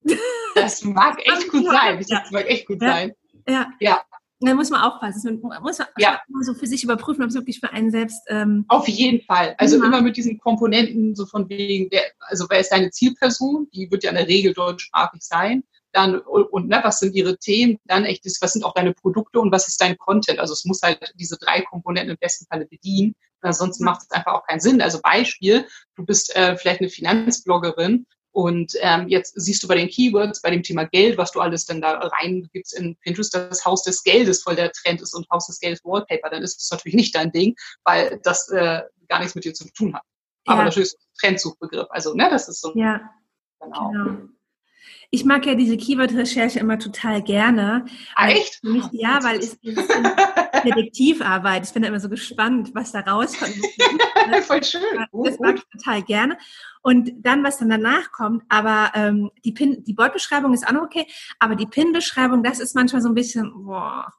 <laughs> Das mag echt gut sein. Das mag echt gut ja. sein. Ja. ja. Da muss man aufpassen. Man muss ja. so für sich überprüfen, ob es wirklich für einen selbst. Ähm, Auf jeden Fall. Also immer. immer mit diesen Komponenten, so von wegen, der, also wer ist deine Zielperson? Die wird ja in der Regel deutschsprachig sein. Dann, und, und ne, was sind ihre Themen? Dann echt, was sind auch deine Produkte und was ist dein Content? Also es muss halt diese drei Komponenten im besten Falle bedienen. Ansonsten macht es einfach auch keinen Sinn. Also Beispiel, du bist äh, vielleicht eine Finanzbloggerin und ähm, jetzt siehst du bei den Keywords, bei dem Thema Geld, was du alles denn da reingibst in Pinterest, das Haus des Geldes voll der Trend ist und Haus des Geldes Wallpaper, dann ist das natürlich nicht dein Ding, weil das äh, gar nichts mit dir zu tun hat. Aber ja. natürlich ist ein Trendsuchbegriff. Also, ne, das ist so. Ja. Genau. genau. Ich mag ja diese Keyword-Recherche immer total gerne. Ah, echt? Mich, ja, weil es <laughs> ist Detektivarbeit. Ich bin da immer so gespannt, was da rauskommt. <laughs> Voll schön. Das mag ich total gerne. Und dann, was dann danach kommt, aber ähm, die Pin, die Bordbeschreibung ist auch noch okay, aber die Pin-Beschreibung, das ist manchmal so ein bisschen, boah,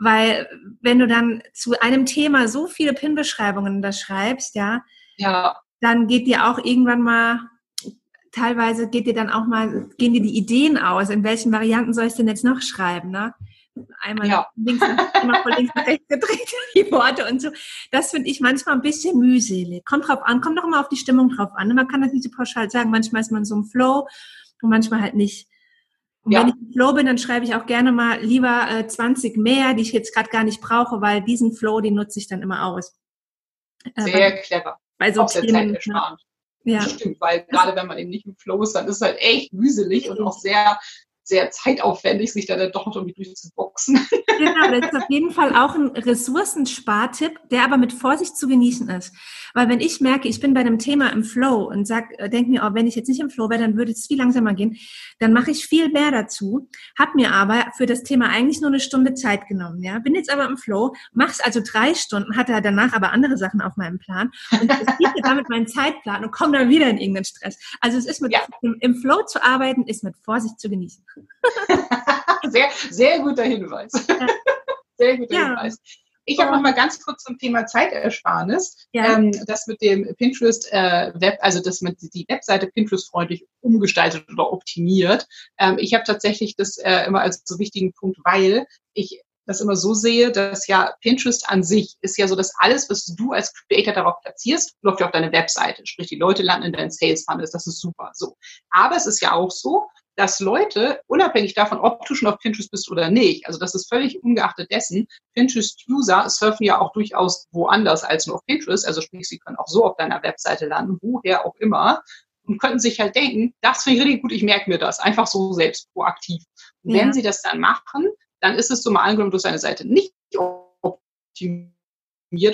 weil wenn du dann zu einem Thema so viele Pin-Beschreibungen da schreibst, ja, ja, dann geht dir auch irgendwann mal teilweise geht dir dann auch mal, gehen dir die Ideen aus, in welchen Varianten soll ich denn jetzt noch schreiben, ne? Einmal ja. links, immer von links nach rechts gedreht, <laughs> die Worte und so. Das finde ich manchmal ein bisschen mühselig. Kommt drauf an, kommt doch immer auf die Stimmung drauf an. Man kann das nicht so pauschal sagen. Manchmal ist man so im Flow und manchmal halt nicht. Und ja. wenn ich im Flow bin, dann schreibe ich auch gerne mal lieber äh, 20 mehr, die ich jetzt gerade gar nicht brauche, weil diesen Flow, den nutze ich dann immer aus. Äh, Sehr bei, clever. Bei so auch sehr Themen, zeitersparend. Ja. Stimmt, weil gerade wenn man eben nicht im Flow ist, dann ist es halt echt mühselig und auch sehr sehr zeitaufwendig, sich da dann doch noch irgendwie durchzuboxen. <laughs> Genau, das ist auf jeden Fall auch ein Ressourcenspartipp, der aber mit Vorsicht zu genießen ist. Weil wenn ich merke, ich bin bei einem Thema im Flow und sag, äh, denke mir, oh, wenn ich jetzt nicht im Flow wäre, dann würde es viel langsamer gehen, dann mache ich viel mehr dazu, habe mir aber für das Thema eigentlich nur eine Stunde Zeit genommen. Ja, bin jetzt aber im Flow, mach's also drei Stunden, hatte danach aber andere Sachen auf meinem Plan und ich damit meinen Zeitplan und komme dann wieder in irgendeinen Stress. Also es ist mit ja. im Flow zu arbeiten, ist mit Vorsicht zu genießen. <laughs> sehr, sehr guter Hinweis. <laughs> Sehr guter ja. Hinweis. Ich habe noch mal ganz kurz zum Thema Zeitersparnis. Ja. Ähm, das mit dem Pinterest äh, Web, also das mit die Webseite Pinterest freundlich umgestaltet oder optimiert. Ähm, ich habe tatsächlich das äh, immer als so wichtigen Punkt, weil ich das immer so sehe, dass ja Pinterest an sich ist ja so, dass alles, was du als Creator darauf platzierst, läuft ja auf deine Webseite. Sprich, die Leute landen in deinen Sales Funnels. Das ist super. So. Aber es ist ja auch so, dass Leute, unabhängig davon, ob du schon auf Pinterest bist oder nicht, also das ist völlig ungeachtet dessen, Pinterest-User surfen ja auch durchaus woanders als nur auf Pinterest, also sprich, sie können auch so auf deiner Webseite landen, woher auch immer, und könnten sich halt denken, das finde ich richtig gut, ich merke mir das, einfach so selbst proaktiv. Und ja. wenn sie das dann machen, dann ist es so mal angenommen, du hast deine Seite nicht optimiert, optimiert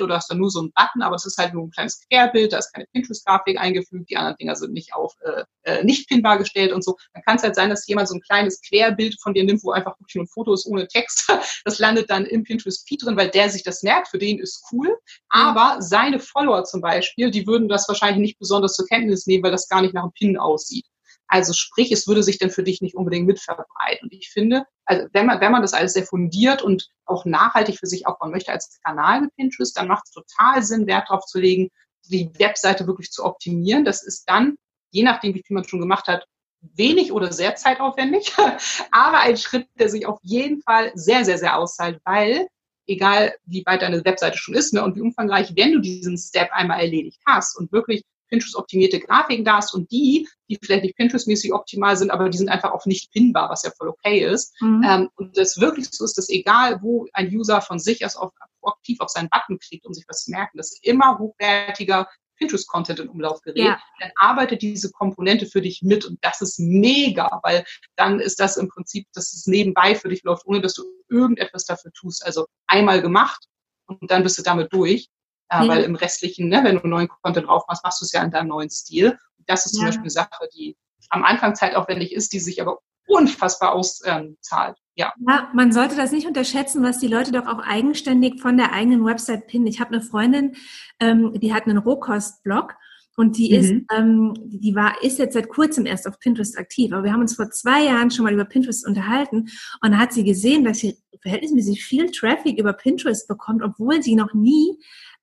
oder hast da nur so einen Button, aber es ist halt nur ein kleines Querbild, da ist keine Pinterest-Grafik eingefügt, die anderen Dinger sind nicht auf äh, äh, nicht pinbar gestellt und so. Dann kann es halt sein, dass jemand so ein kleines Querbild von dir nimmt, wo einfach wirklich nur ein Foto ist ohne Text. <laughs> Das landet dann im Pinterest-Feed drin, weil der sich das merkt, für den ist cool. Aber seine Follower zum Beispiel, die würden das wahrscheinlich nicht besonders zur Kenntnis nehmen, weil das gar nicht nach einem Pin aussieht. Also sprich, es würde sich dann für dich nicht unbedingt mitverbreiten. Und ich finde, also wenn man, wenn man das alles sehr fundiert und auch nachhaltig für sich aufbauen möchte als Kanal mit Pinterest, dann macht es total Sinn, Wert darauf zu legen, die Webseite wirklich zu optimieren. Das ist dann, je nachdem, wie viel man schon gemacht hat, wenig oder sehr zeitaufwendig, <laughs> aber ein Schritt, der sich auf jeden Fall sehr, sehr, sehr auszahlt, weil egal wie weit deine Webseite schon ist ne, und wie umfangreich, wenn du diesen Step einmal erledigt hast und wirklich Pinterest-optimierte Grafiken da hast und die, die vielleicht nicht Pinterest-mäßig optimal sind, aber die sind einfach auch nicht pinbar, was ja voll okay ist. Mhm. Ähm, und das wirklich so ist, dass egal, wo ein User von sich aus auf, aktiv auf seinen Button klickt, um sich was zu merken, dass immer hochwertiger Pinterest-Content in Umlauf gerät, ja. dann arbeitet diese Komponente für dich mit und das ist mega, weil dann ist das im Prinzip, dass es nebenbei für dich läuft, ohne dass du irgendetwas dafür tust. Also einmal gemacht und dann bist du damit durch. Äh, mhm. Weil im restlichen, ne, wenn du neuen Content drauf machst, machst du es ja in deinem neuen Stil. Das ist zum ja. Beispiel eine Sache, die am Anfang zeitaufwendig ist, die sich aber unfassbar auszahlt. Ja. ja, man sollte das nicht unterschätzen, was die Leute doch auch eigenständig von der eigenen Website pinnen. Ich habe eine Freundin, ähm, die hat einen Rohkost-Blog und die mhm. ist, ähm, die war, ist jetzt seit kurzem erst auf Pinterest aktiv. Aber wir haben uns vor zwei Jahren schon mal über Pinterest unterhalten und da hat sie gesehen, dass sie verhältnismäßig viel Traffic über Pinterest bekommt, obwohl sie noch nie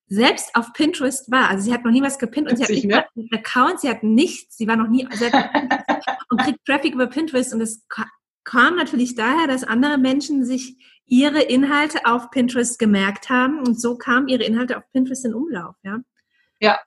selbst auf Pinterest war. Also sie hat noch nie was gepinnt und sie hat nicht ne? einen Account, sie hat nichts, sie war noch nie und kriegt Traffic über Pinterest und es kam natürlich daher, dass andere Menschen sich ihre Inhalte auf Pinterest gemerkt haben und so kamen ihre Inhalte auf Pinterest in Umlauf, ja. Ja,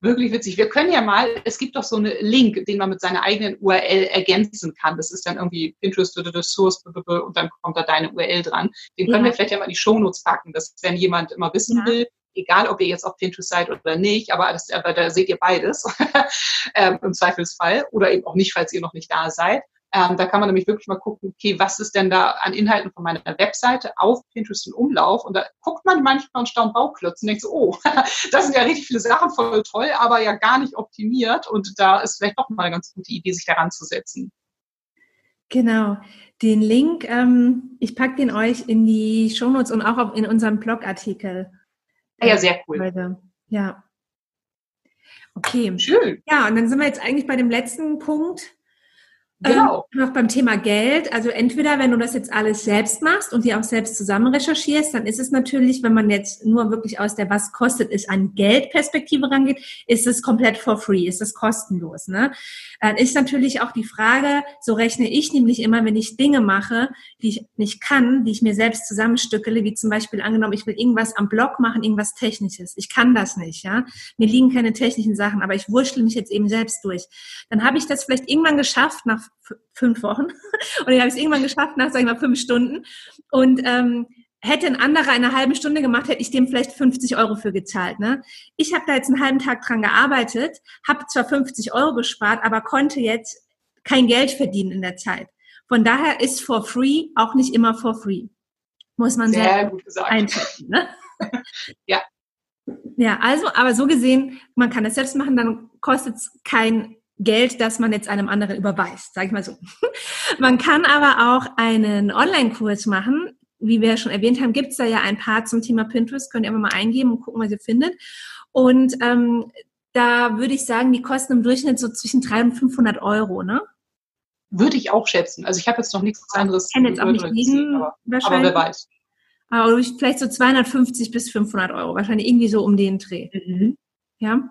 wirklich witzig. Wir können ja mal, es gibt doch so einen Link, den man mit seiner eigenen URL ergänzen kann. Das ist dann irgendwie Pinterest oder Source und dann kommt da deine URL dran. Den können ja. wir vielleicht ja mal in die Shownotes packen, dass wenn jemand immer wissen ja. will, egal ob ihr jetzt auf Pinterest seid oder nicht, aber, das, aber da seht ihr beides <laughs> ähm, im Zweifelsfall oder eben auch nicht, falls ihr noch nicht da seid. Ähm, da kann man nämlich wirklich mal gucken, okay, was ist denn da an Inhalten von meiner Webseite auf Pinterest in Umlauf? Und da guckt man manchmal und staunt Bauklötze und denkt so, oh, <laughs> das sind ja richtig viele Sachen, voll toll, aber ja gar nicht optimiert. Und da ist vielleicht doch mal eine ganz gute Idee, sich daran zu setzen. Genau. Den Link, ähm, ich packe den euch in die Shownotes und auch in unserem Blogartikel. Ah ja, sehr cool. Ja. Okay. Schön. Ja, und dann sind wir jetzt eigentlich bei dem letzten Punkt. Genau. Ähm, noch beim Thema Geld. Also entweder, wenn du das jetzt alles selbst machst und dir auch selbst zusammen recherchierst, dann ist es natürlich, wenn man jetzt nur wirklich aus der Was kostet es an Geldperspektive rangeht, ist es komplett for free, ist es kostenlos. Ne? Dann ist natürlich auch die Frage, so rechne ich nämlich immer, wenn ich Dinge mache, die ich nicht kann, die ich mir selbst zusammenstückele, wie zum Beispiel angenommen, ich will irgendwas am Blog machen, irgendwas Technisches. Ich kann das nicht, ja. Mir liegen keine technischen Sachen, aber ich wurschtel mich jetzt eben selbst durch. Dann habe ich das vielleicht irgendwann geschafft nach fünf Wochen. <laughs> Und ich habe es irgendwann geschafft nach, sag ich mal, fünf Stunden. Und ähm, hätte ein anderer eine halbe Stunde gemacht, hätte ich dem vielleicht 50 Euro für gezahlt. Ne? Ich habe da jetzt einen halben Tag dran gearbeitet, habe zwar 50 Euro gespart, aber konnte jetzt kein Geld verdienen in der Zeit. Von daher ist for free auch nicht immer for free. Muss man sehr, sehr gut gesagt. einschätzen. Ne? <laughs> ja. Ja, also, aber so gesehen, man kann es selbst machen, dann kostet es kein Geld, das man jetzt einem anderen überweist, sage ich mal so. <laughs> Man kann aber auch einen Online-Kurs machen. Wie wir schon erwähnt haben, gibt es da ja ein paar zum Thema Pinterest. Könnt ihr einfach mal eingeben und gucken, was ihr findet. Und ähm, da würde ich sagen, die kosten im Durchschnitt so zwischen 300 und 500 Euro, ne? Würde ich auch schätzen. Also ich habe jetzt noch nichts anderes. Ich kenne jetzt auch nicht jeden, aber, aber wer weiß. Aber vielleicht so 250 bis 500 Euro, wahrscheinlich irgendwie so um den Dreh. Mhm. Ja.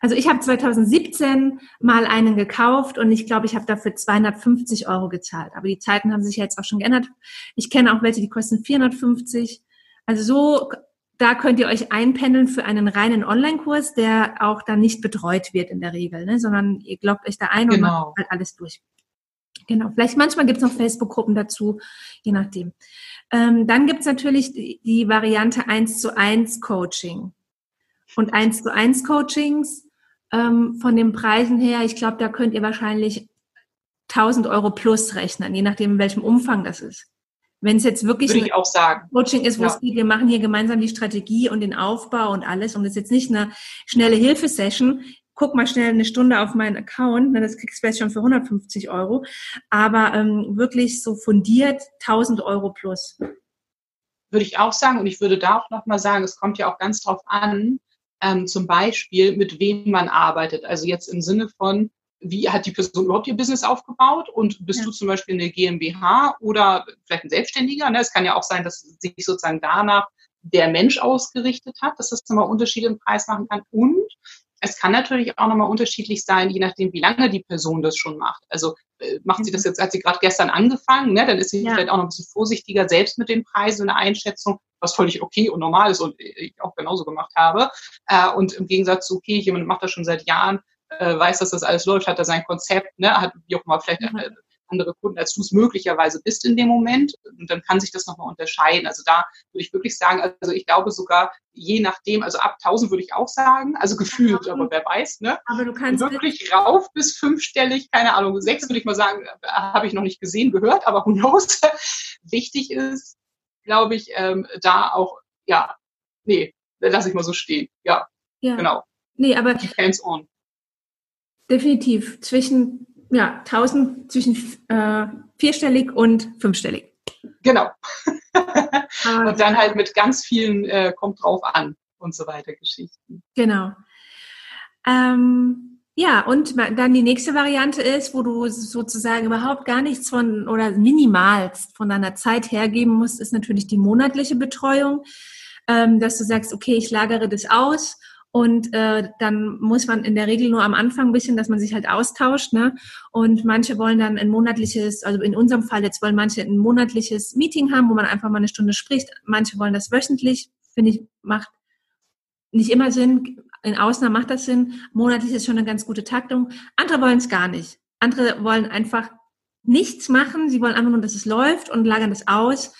Also ich habe 2017 mal einen gekauft und ich glaube, ich habe dafür 250 Euro gezahlt. Aber die Zeiten haben sich jetzt auch schon geändert. Ich kenne auch welche, die kosten 450. Also so, da könnt ihr euch einpendeln für einen reinen Online-Kurs, der auch dann nicht betreut wird in der Regel, ne? sondern ihr glaubt euch da ein und genau. macht halt alles durch. Genau, vielleicht manchmal gibt es noch Facebook-Gruppen dazu, je nachdem. Ähm, dann gibt es natürlich die, die Variante 1 zu 1 Coaching. Und 1 zu 1 Coachings ähm, von den Preisen her, ich glaube, da könnt ihr wahrscheinlich 1000 Euro plus rechnen, je nachdem, in welchem Umfang das ist. Wenn es jetzt wirklich Würde sagen. Coaching ist, wo ja. es geht, wir machen hier gemeinsam die Strategie und den Aufbau und alles und es ist jetzt nicht eine schnelle Hilfesession, guck mal schnell eine Stunde auf meinen Account, ne, das kriegst du vielleicht schon für 150 Euro, aber ähm, wirklich so fundiert 1000 Euro plus. Würde ich auch sagen und ich würde da auch nochmal sagen, es kommt ja auch ganz drauf an, ähm, zum Beispiel, mit wem man arbeitet. Also jetzt im Sinne von, wie hat die Person überhaupt ihr Business aufgebaut und bist ja. du zum Beispiel eine GmbH oder vielleicht ein Selbstständiger? Ne? Es kann ja auch sein, dass sich sozusagen danach der Mensch ausgerichtet hat, dass das nochmal Unterschiede im Preis machen kann. Und es kann natürlich auch nochmal unterschiedlich sein, je nachdem, wie lange die Person das schon macht. Also äh, macht sie das mhm. jetzt, hat sie gerade gestern angefangen, ne? dann ist sie ja. vielleicht auch noch ein bisschen vorsichtiger selbst mit den Preisen und der Einschätzung, was völlig okay und normal ist und ich auch genauso gemacht habe. Äh, und im Gegensatz zu, okay, jemand macht das schon seit Jahren, äh, weiß, dass das alles läuft, hat da sein Konzept, ne? hat wie auch immer vielleicht mhm. Andere Kunden, als du es möglicherweise bist in dem Moment. Und dann kann sich das nochmal unterscheiden. Also da würde ich wirklich sagen, also ich glaube sogar, je nachdem, also ab 1000 würde ich auch sagen, also gefühlt, aber wer weiß, ne? Aber du kannst wirklich rauf bis fünfstellig, keine Ahnung, sechs würde ich mal sagen, habe ich noch nicht gesehen, gehört, aber who knows. <laughs> Wichtig ist, glaube ich, ähm, da auch, ja, nee, lasse ich mal so stehen. Ja, ja. genau. Nee, aber hands on. Definitiv zwischen ja, 1000 zwischen äh, vierstellig und fünfstellig. Genau. <laughs> und dann halt mit ganz vielen äh, kommt drauf an und so weiter Geschichten. Genau. Ähm, ja, und dann die nächste Variante ist, wo du sozusagen überhaupt gar nichts von oder minimalst von deiner Zeit hergeben musst, ist natürlich die monatliche Betreuung, ähm, dass du sagst, okay, ich lagere das aus und äh, dann muss man in der Regel nur am Anfang ein bisschen, dass man sich halt austauscht. Ne? Und manche wollen dann ein monatliches, also in unserem Fall jetzt wollen manche ein monatliches Meeting haben, wo man einfach mal eine Stunde spricht. Manche wollen das wöchentlich. Finde ich, macht nicht immer Sinn. In Ausnahmen macht das Sinn. Monatlich ist schon eine ganz gute Taktung. Andere wollen es gar nicht. Andere wollen einfach nichts machen. Sie wollen einfach nur, dass es läuft und lagern das aus.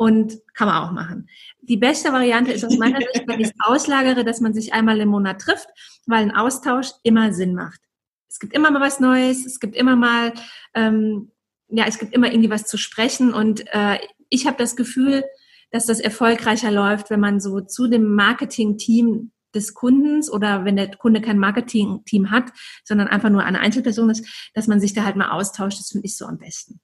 Und kann man auch machen. Die beste Variante ist aus meiner Sicht, wenn ich auslagere, dass man sich einmal im Monat trifft, weil ein Austausch immer Sinn macht. Es gibt immer mal was Neues, es gibt immer mal, ähm, ja, es gibt immer irgendwie was zu sprechen und äh, ich habe das Gefühl, dass das erfolgreicher läuft, wenn man so zu dem Marketing-Team des Kundens oder wenn der Kunde kein Marketing-Team hat, sondern einfach nur eine Einzelperson ist, dass man sich da halt mal austauscht. Das finde ich so am besten.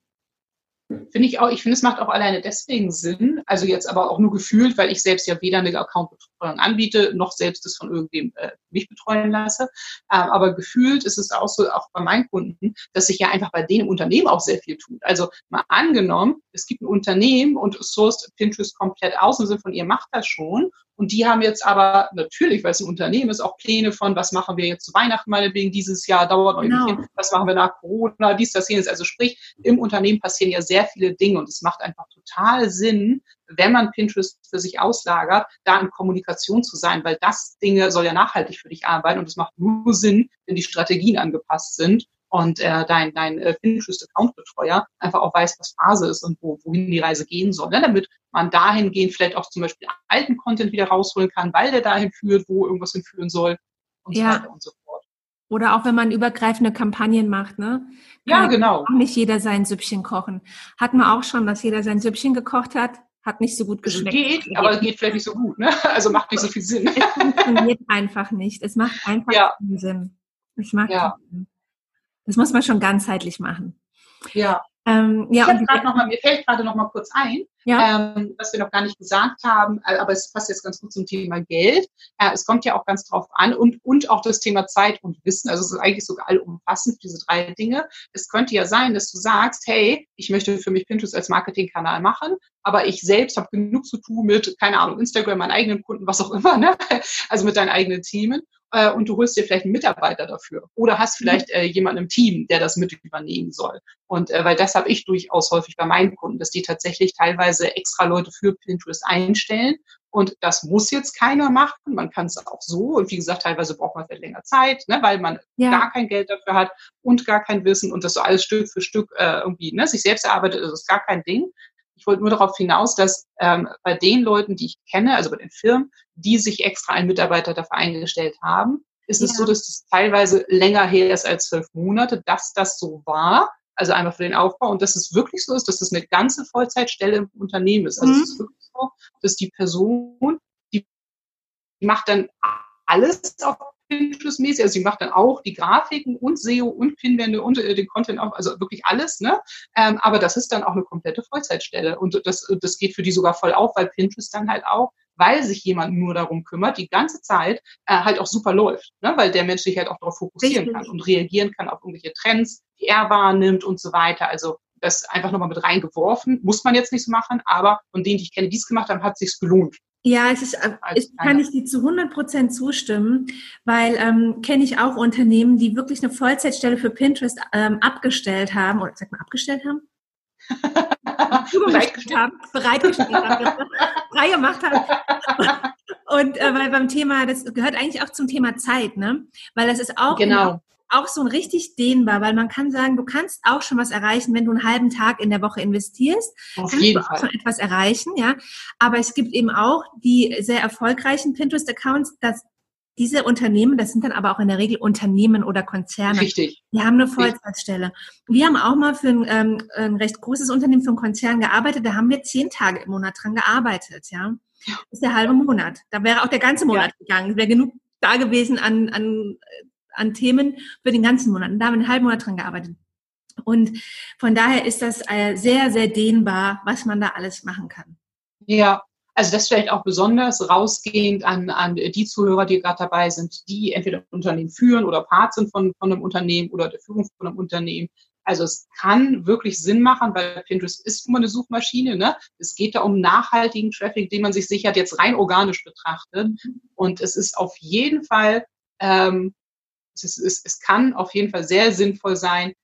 Finde ich auch, ich finde, es macht auch alleine deswegen Sinn, also jetzt aber auch nur gefühlt, weil ich selbst ja weder eine Accountbetreuung Betreuung anbiete, noch selbst es von irgendwem äh, mich betreuen lasse. Ähm, aber gefühlt ist es auch so, auch bei meinen Kunden, dass sich ja einfach bei denen im Unternehmen auch sehr viel tut. Also mal angenommen, es gibt ein Unternehmen und sourced Pinterest komplett aus im Sinne von ihr macht das schon. Und die haben jetzt aber natürlich, weil es ein Unternehmen ist, auch Pläne von, was machen wir jetzt zu Weihnachten meinetwegen dieses Jahr, dauert noch genau. hin, was machen wir nach Corona, dies, das, jenes. Also sprich, im Unternehmen passieren ja sehr viele Dinge und es macht einfach total Sinn, wenn man Pinterest für sich auslagert, da in Kommunikation zu sein, weil das Dinge soll ja nachhaltig für dich arbeiten und es macht nur Sinn, wenn die Strategien angepasst sind und äh, dein, dein äh, Pinterest-Account-Betreuer einfach auch weiß, was Phase ist und wo, wohin die Reise gehen soll, ne? damit man dahingehend vielleicht auch zum Beispiel alten Content wieder rausholen kann, weil der dahin führt, wo irgendwas hinführen soll und ja. so weiter und so fort. Oder auch wenn man übergreifende Kampagnen macht, ne? Kann ja, genau. Auch nicht jeder sein Süppchen kochen. Hatten wir auch schon, dass jeder sein Süppchen gekocht hat, hat nicht so gut geschmeckt. Es geht, aber es geht vielleicht nicht so gut, ne? Also macht nicht so viel Sinn. Es funktioniert einfach nicht. Es macht einfach ja. keinen Sinn. Es macht ja. Sinn. Das muss man schon ganzheitlich machen. Ja. Ähm, ja, ich und noch mal, mir fällt gerade noch mal kurz ein, ja. ähm, was wir noch gar nicht gesagt haben, äh, aber es passt jetzt ganz gut zum Thema Geld. Äh, es kommt ja auch ganz drauf an und, und auch das Thema Zeit und Wissen. Also es ist eigentlich sogar allumfassend, diese drei Dinge. Es könnte ja sein, dass du sagst, hey, ich möchte für mich Pinterest als Marketingkanal machen, aber ich selbst habe genug zu tun mit, keine Ahnung, Instagram, meinen eigenen Kunden, was auch immer, ne? also mit deinen eigenen Themen äh, und du holst dir vielleicht einen Mitarbeiter dafür oder hast mhm. vielleicht äh, jemanden im Team, der das mit übernehmen soll. Und äh, weil das habe ich durchaus häufig bei meinen Kunden, dass die tatsächlich teilweise extra Leute für Pinterest einstellen. Und das muss jetzt keiner machen. Man kann es auch so. Und wie gesagt, teilweise braucht man vielleicht länger Zeit, ne, weil man ja. gar kein Geld dafür hat und gar kein Wissen und das so alles Stück für Stück äh, irgendwie ne, sich selbst erarbeitet, das ist gar kein Ding. Ich wollte nur darauf hinaus, dass ähm, bei den Leuten, die ich kenne, also bei den Firmen, die sich extra einen Mitarbeiter dafür eingestellt haben, ist ja. es so, dass es teilweise länger her ist als zwölf Monate, dass das so war. Also einfach für den Aufbau und dass es wirklich so ist, dass das eine ganze Vollzeitstelle im Unternehmen ist. Also mhm. es ist wirklich so, dass die Person, die macht dann alles auf Pinterest-mäßig. Also sie macht dann auch die Grafiken und SEO und Pinwände und äh, den Content auch, also wirklich alles. Ne? Ähm, aber das ist dann auch eine komplette Vollzeitstelle und das, das geht für die sogar voll auf, weil Pinterest dann halt auch weil sich jemand nur darum kümmert, die ganze Zeit äh, halt auch super läuft, ne? weil der Mensch sich halt auch darauf fokussieren Richtig. kann und reagieren kann auf irgendwelche Trends, die er wahrnimmt und so weiter. Also das einfach nochmal mit reingeworfen, muss man jetzt nicht so machen, aber von denen, die ich kenne, die es gemacht haben, hat es sich gelohnt. Ja, es ist, ich, kann ich dir zu 100 Prozent zustimmen, weil ähm, kenne ich auch Unternehmen, die wirklich eine Vollzeitstelle für Pinterest ähm, abgestellt haben, oder sag mal, abgestellt haben? <laughs> bereitgestellt haben, bereitgestellt haben, frei gemacht haben. <laughs> Und äh, weil beim Thema, das gehört eigentlich auch zum Thema Zeit, ne? Weil das ist auch genau auch so ein richtig dehnbar, weil man kann sagen, du kannst auch schon was erreichen, wenn du einen halben Tag in der Woche investierst. Auf kannst jeden du auch Fall. schon etwas erreichen, ja. Aber es gibt eben auch die sehr erfolgreichen Pinterest-Accounts, dass diese Unternehmen, das sind dann aber auch in der Regel Unternehmen oder Konzerne. Richtig. Die haben eine Vollzeitstelle. Wir haben auch mal für ein, ähm, ein recht großes Unternehmen, für einen Konzern gearbeitet. Da haben wir zehn Tage im Monat dran gearbeitet, ja. Das ist der halbe Monat. Da wäre auch der ganze Monat ja. gegangen. Wäre genug da gewesen an, an an Themen für den ganzen Monat. Und da haben wir einen halben Monat dran gearbeitet. Und von daher ist das äh, sehr, sehr dehnbar, was man da alles machen kann. Ja, also das vielleicht auch besonders rausgehend an, an die Zuhörer, die gerade dabei sind, die entweder ein Unternehmen führen oder Part sind von, von einem Unternehmen oder der Führung von einem Unternehmen. Also es kann wirklich Sinn machen, weil Pinterest ist immer eine Suchmaschine. Ne? Es geht da um nachhaltigen Traffic, den man sich sichert, jetzt rein organisch betrachtet. Und es ist auf jeden Fall ähm, es, ist, es kann auf jeden Fall sehr sinnvoll sein,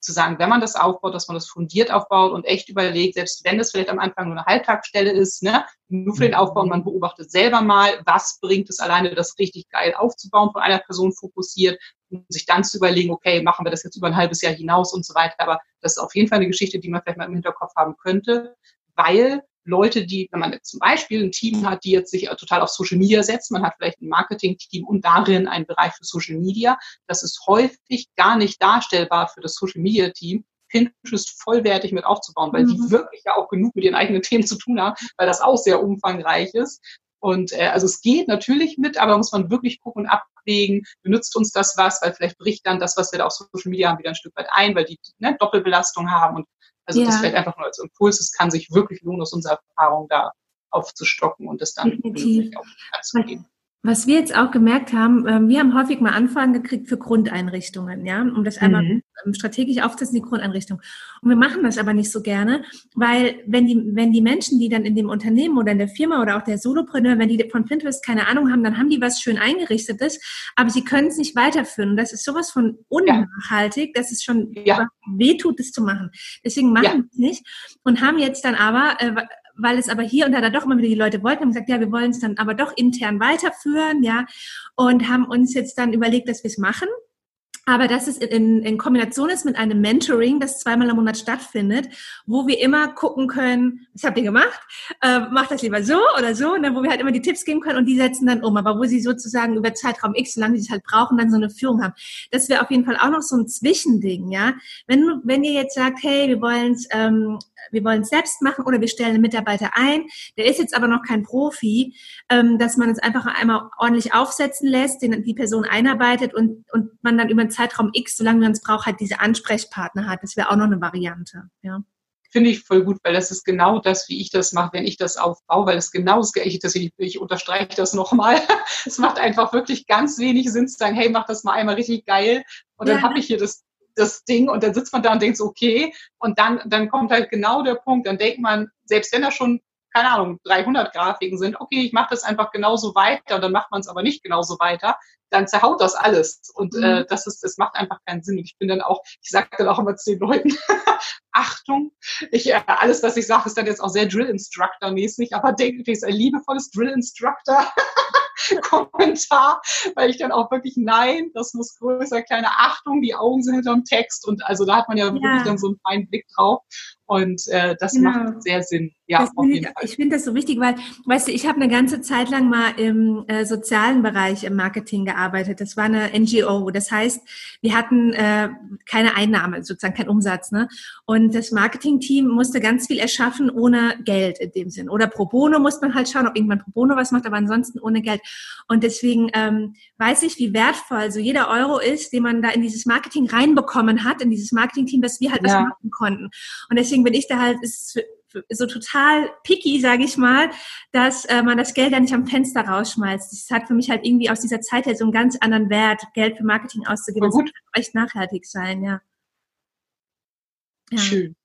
zu sagen, wenn man das aufbaut, dass man das fundiert aufbaut und echt überlegt, selbst wenn es vielleicht am Anfang nur eine Halbtagsstelle ist, ne, nur für den Aufbau und man beobachtet selber mal, was bringt es alleine, das richtig geil aufzubauen, von einer Person fokussiert und sich dann zu überlegen, okay, machen wir das jetzt über ein halbes Jahr hinaus und so weiter. Aber das ist auf jeden Fall eine Geschichte, die man vielleicht mal im Hinterkopf haben könnte, weil Leute, die, wenn man jetzt zum Beispiel ein Team hat, die jetzt sich total auf Social Media setzt, man hat vielleicht ein Marketing-Team und darin einen Bereich für Social Media, das ist häufig gar nicht darstellbar für das Social Media Team, Pinterest vollwertig mit aufzubauen, weil mhm. die wirklich ja auch genug mit ihren eigenen Themen zu tun haben, weil das auch sehr umfangreich ist. Und äh, also es geht natürlich mit, aber muss man wirklich gucken und abwägen, benutzt uns das was, weil vielleicht bricht dann das, was wir da auf Social Media haben, wieder ein Stück weit ein, weil die ne, Doppelbelastung haben und also ja. das vielleicht einfach nur als Impuls, es kann sich wirklich lohnen aus unserer Erfahrung da aufzustocken und das dann Definitiv. auch anzugeben. Was wir jetzt auch gemerkt haben, ähm, wir haben häufig mal Anfragen gekriegt für Grundeinrichtungen, ja, um das einmal mhm. Ähm, strategisch aufzusetzen, die Grundeinrichtung. Und wir machen das aber nicht so gerne, weil wenn die, wenn die Menschen, die dann in dem Unternehmen oder in der Firma oder auch der Solopreneur, wenn die von Pinterest keine Ahnung haben, dann haben die was schön eingerichtetes, aber sie können es nicht weiterführen. Und das ist sowas von unnachhaltig, dass es schon ja. wehtut, das zu machen. Deswegen machen ja. wir es nicht und haben jetzt dann aber äh, weil es aber hier und da doch immer wieder die Leute wollten, haben gesagt, ja, wir wollen es dann aber doch intern weiterführen, ja, und haben uns jetzt dann überlegt, dass wir es machen aber dass es in, in Kombination ist mit einem Mentoring, das zweimal im Monat stattfindet, wo wir immer gucken können, was habt ihr gemacht? Äh, macht das lieber so oder so, ne, wo wir halt immer die Tipps geben können und die setzen dann um, aber wo sie sozusagen über Zeitraum X, solange sie es halt brauchen, dann so eine Führung haben. Das wäre auf jeden Fall auch noch so ein Zwischending, ja. Wenn, wenn ihr jetzt sagt, hey, wir wollen es ähm, wir wollen es selbst machen oder wir stellen einen Mitarbeiter ein, der ist jetzt aber noch kein Profi, ähm, dass man es einfach einmal ordentlich aufsetzen lässt, den, die Person einarbeitet und, und man dann über einen Zeitraum X, solange man es braucht, halt diese Ansprechpartner hat. Das wäre auch noch eine Variante, ja finde ich voll gut, weil das ist genau das, wie ich das mache, wenn ich das aufbaue, weil es genau das ich, das, ich, ich unterstreiche das nochmal. <laughs> es macht einfach wirklich ganz wenig Sinn zu sagen, hey, mach das mal einmal richtig geil und dann ja. habe ich hier das das Ding und dann sitzt man da und denkt so, okay, und dann, dann kommt halt genau der Punkt, dann denkt man, selbst wenn da schon, keine Ahnung, 300 Grafiken sind, okay, ich mache das einfach genauso weiter und dann macht man es aber nicht genauso weiter, dann zerhaut das alles und mhm. äh, das ist, das macht einfach keinen Sinn. Und ich bin dann auch, ich sage dann auch immer zu den Leuten, <laughs> Achtung, ich, äh, alles, was ich sage, ist dann jetzt auch sehr Drill Instructor mäßig, aber denke, ich ist ein liebevolles Drill Instructor. <laughs> <laughs> Kommentar, weil ich dann auch wirklich, nein, das muss größer, kleine Achtung, die Augen sind hinterm Text und also da hat man ja, ja. wirklich dann so einen feinen Blick drauf und äh, das genau. macht sehr Sinn. Ja, auf jeden ich, Fall. Ich finde das so wichtig, weil, weißt du, ich habe eine ganze Zeit lang mal im äh, sozialen Bereich im Marketing gearbeitet. Das war eine NGO. Das heißt, wir hatten äh, keine Einnahme, sozusagen kein Umsatz. Ne? Und das Marketing-Team musste ganz viel erschaffen ohne Geld in dem Sinn. Oder pro bono muss man halt schauen, ob irgendwann pro bono was macht, aber ansonsten ohne Geld. Und deswegen ähm, weiß ich, wie wertvoll so jeder Euro ist, den man da in dieses Marketing reinbekommen hat, in dieses Marketing-Team, dass wir halt ja. was machen konnten. Und deswegen bin ich da halt, ist so total picky, sage ich mal, dass äh, man das Geld ja nicht am Fenster rausschmeißt. Das hat für mich halt irgendwie aus dieser Zeit her so einen ganz anderen Wert, Geld für Marketing auszugeben. Das muss echt nachhaltig sein, ja. ja. Schön.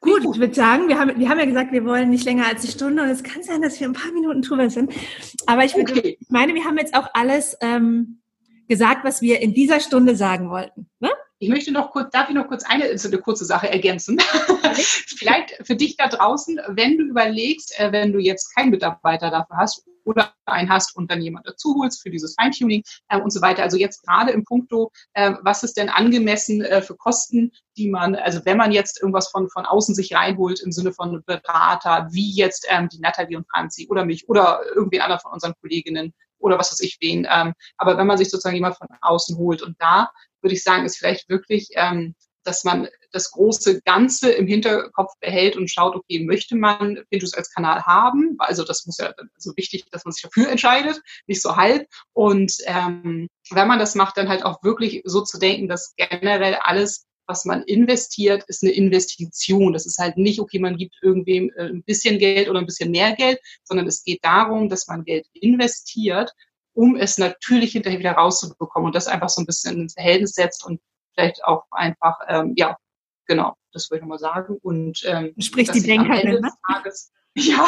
Gut, ich würde sagen, wir haben, wir haben ja gesagt, wir wollen nicht länger als eine Stunde und es kann sein, dass wir ein paar Minuten drüber sind. Aber ich, würde, okay. ich meine, wir haben jetzt auch alles ähm, gesagt, was wir in dieser Stunde sagen wollten. Ne? Ich möchte noch kurz, darf ich noch kurz eine, eine kurze Sache ergänzen? <laughs> Vielleicht für dich da draußen, wenn du überlegst, äh, wenn du jetzt keinen Mitarbeiter dafür hast oder einen hast und dann jemand dazu holst für dieses Feintuning äh, und so weiter. Also jetzt gerade im Punkto, äh, was ist denn angemessen äh, für Kosten, die man, also wenn man jetzt irgendwas von, von außen sich reinholt im Sinne von Berater, wie jetzt ähm, die Nathalie und Franzi oder mich oder irgendwen anderen von unseren Kolleginnen oder was weiß ich wen. Ähm, aber wenn man sich sozusagen jemand von außen holt und da würde ich sagen, ist vielleicht wirklich, ähm, dass man das große Ganze im Hinterkopf behält und schaut, okay, möchte man Pinterest als Kanal haben? Also das muss ja so wichtig, dass man sich dafür entscheidet, nicht so halb. Und ähm, wenn man das macht, dann halt auch wirklich so zu denken, dass generell alles, was man investiert, ist eine Investition. Das ist halt nicht, okay, man gibt irgendwem äh, ein bisschen Geld oder ein bisschen mehr Geld, sondern es geht darum, dass man Geld investiert um es natürlich hinterher wieder rauszubekommen und das einfach so ein bisschen ins Verhältnis setzt und vielleicht auch einfach, ähm, ja, genau, das würde ich nochmal sagen. Und ähm, spricht die Denkerin, ne? Tages, <laughs> ja,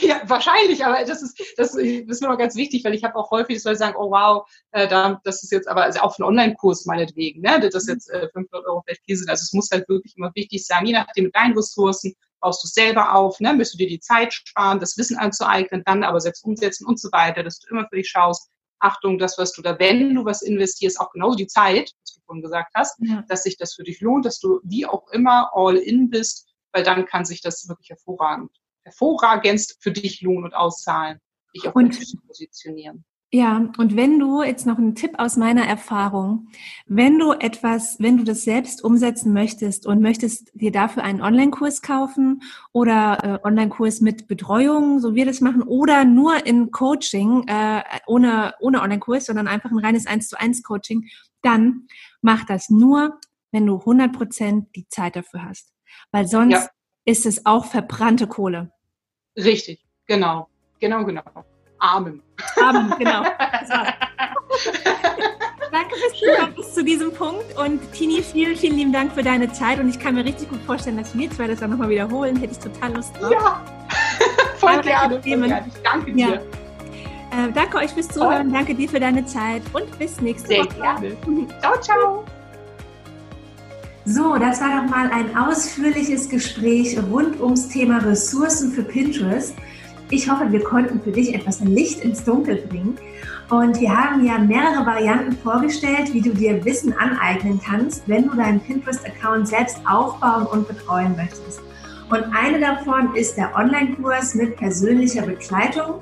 ja, wahrscheinlich, aber das ist, das ist mir noch ganz wichtig, weil ich habe auch häufig, dass Leute sagen, oh wow, äh, da, das ist jetzt aber also auch ein Online-Kurs meinetwegen, ne, das jetzt äh, 500 Euro vielleicht viel sind. Also es muss halt wirklich immer wichtig sein, je nachdem mit deinen Ressourcen, baust du es selber auf, ne? müsst du dir die Zeit sparen, das Wissen anzueignen, dann aber selbst umsetzen und so weiter, dass du immer für dich schaust, Achtung, das, was du da, wenn du was investierst, auch genauso die Zeit, was du vorhin gesagt hast, ja. dass sich das für dich lohnt, dass du wie auch immer all in bist, weil dann kann sich das wirklich hervorragend, hervorragendst für dich lohnen und auszahlen, dich auch und, positionieren. Ja, und wenn du jetzt noch einen Tipp aus meiner Erfahrung, wenn du etwas, wenn du das selbst umsetzen möchtest und möchtest dir dafür einen Online-Kurs kaufen oder äh, Online-Kurs mit Betreuung, so wir das machen, oder nur in Coaching, äh, ohne, ohne Online-Kurs, sondern einfach ein reines 1 zu 1 Coaching, dann mach das nur, wenn du 100 Prozent die Zeit dafür hast. Weil sonst ja. ist es auch verbrannte Kohle. Richtig, genau. Genau, genau. Amen. Amen, genau. <laughs> Danke fürs Zuhören bis zu diesem Punkt. Und Tini, vielen, vielen lieben Dank für deine Zeit. Und ich kann mir richtig gut vorstellen, dass wir zwei das dann nochmal wiederholen. Hätte ich total Lust drauf. Ja, <laughs> voll gerne, voll gerne. Ich danke dir. Ja. Äh, danke euch fürs Zuhören. Und danke dir für deine Zeit. Und bis nächste Sehr Woche. Sehr gerne. Ciao, ciao. So, das war doch mal ein ausführliches Gespräch rund ums Thema Ressourcen für Pinterest. Ich hoffe, wir konnten für dich etwas Licht ins Dunkel bringen. Und wir haben ja mehrere Varianten vorgestellt, wie du dir Wissen aneignen kannst, wenn du deinen Pinterest-Account selbst aufbauen und betreuen möchtest. Und eine davon ist der Online-Kurs mit persönlicher Begleitung.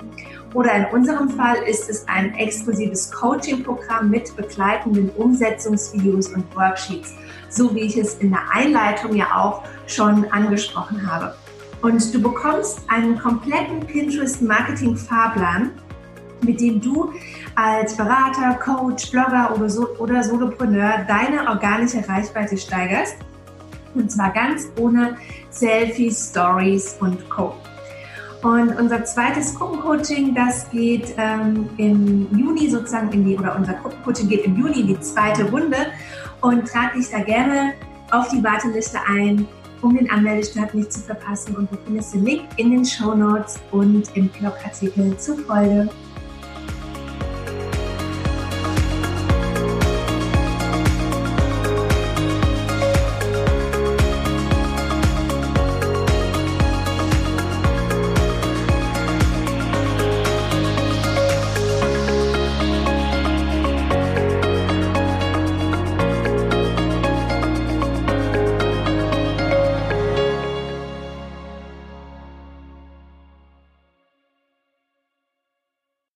Oder in unserem Fall ist es ein exklusives Coaching-Programm mit begleitenden Umsetzungsvideos und Worksheets, so wie ich es in der Einleitung ja auch schon angesprochen habe. Und du bekommst einen kompletten Pinterest-Marketing-Fahrplan, mit dem du als Berater, Coach, Blogger oder, so, oder Solopreneur deine organische Reichweite steigerst. Und zwar ganz ohne Selfies, Stories und Co. Und unser zweites Gruppencoaching, das geht ähm, im Juni sozusagen in die, oder unser Gruppencoaching geht im Juni in die zweite Runde und trag dich da gerne auf die Warteliste ein um den Anmeldestart nicht zu verpassen. Und du findest den Link in den Show Notes und im Blogartikel zur Folge.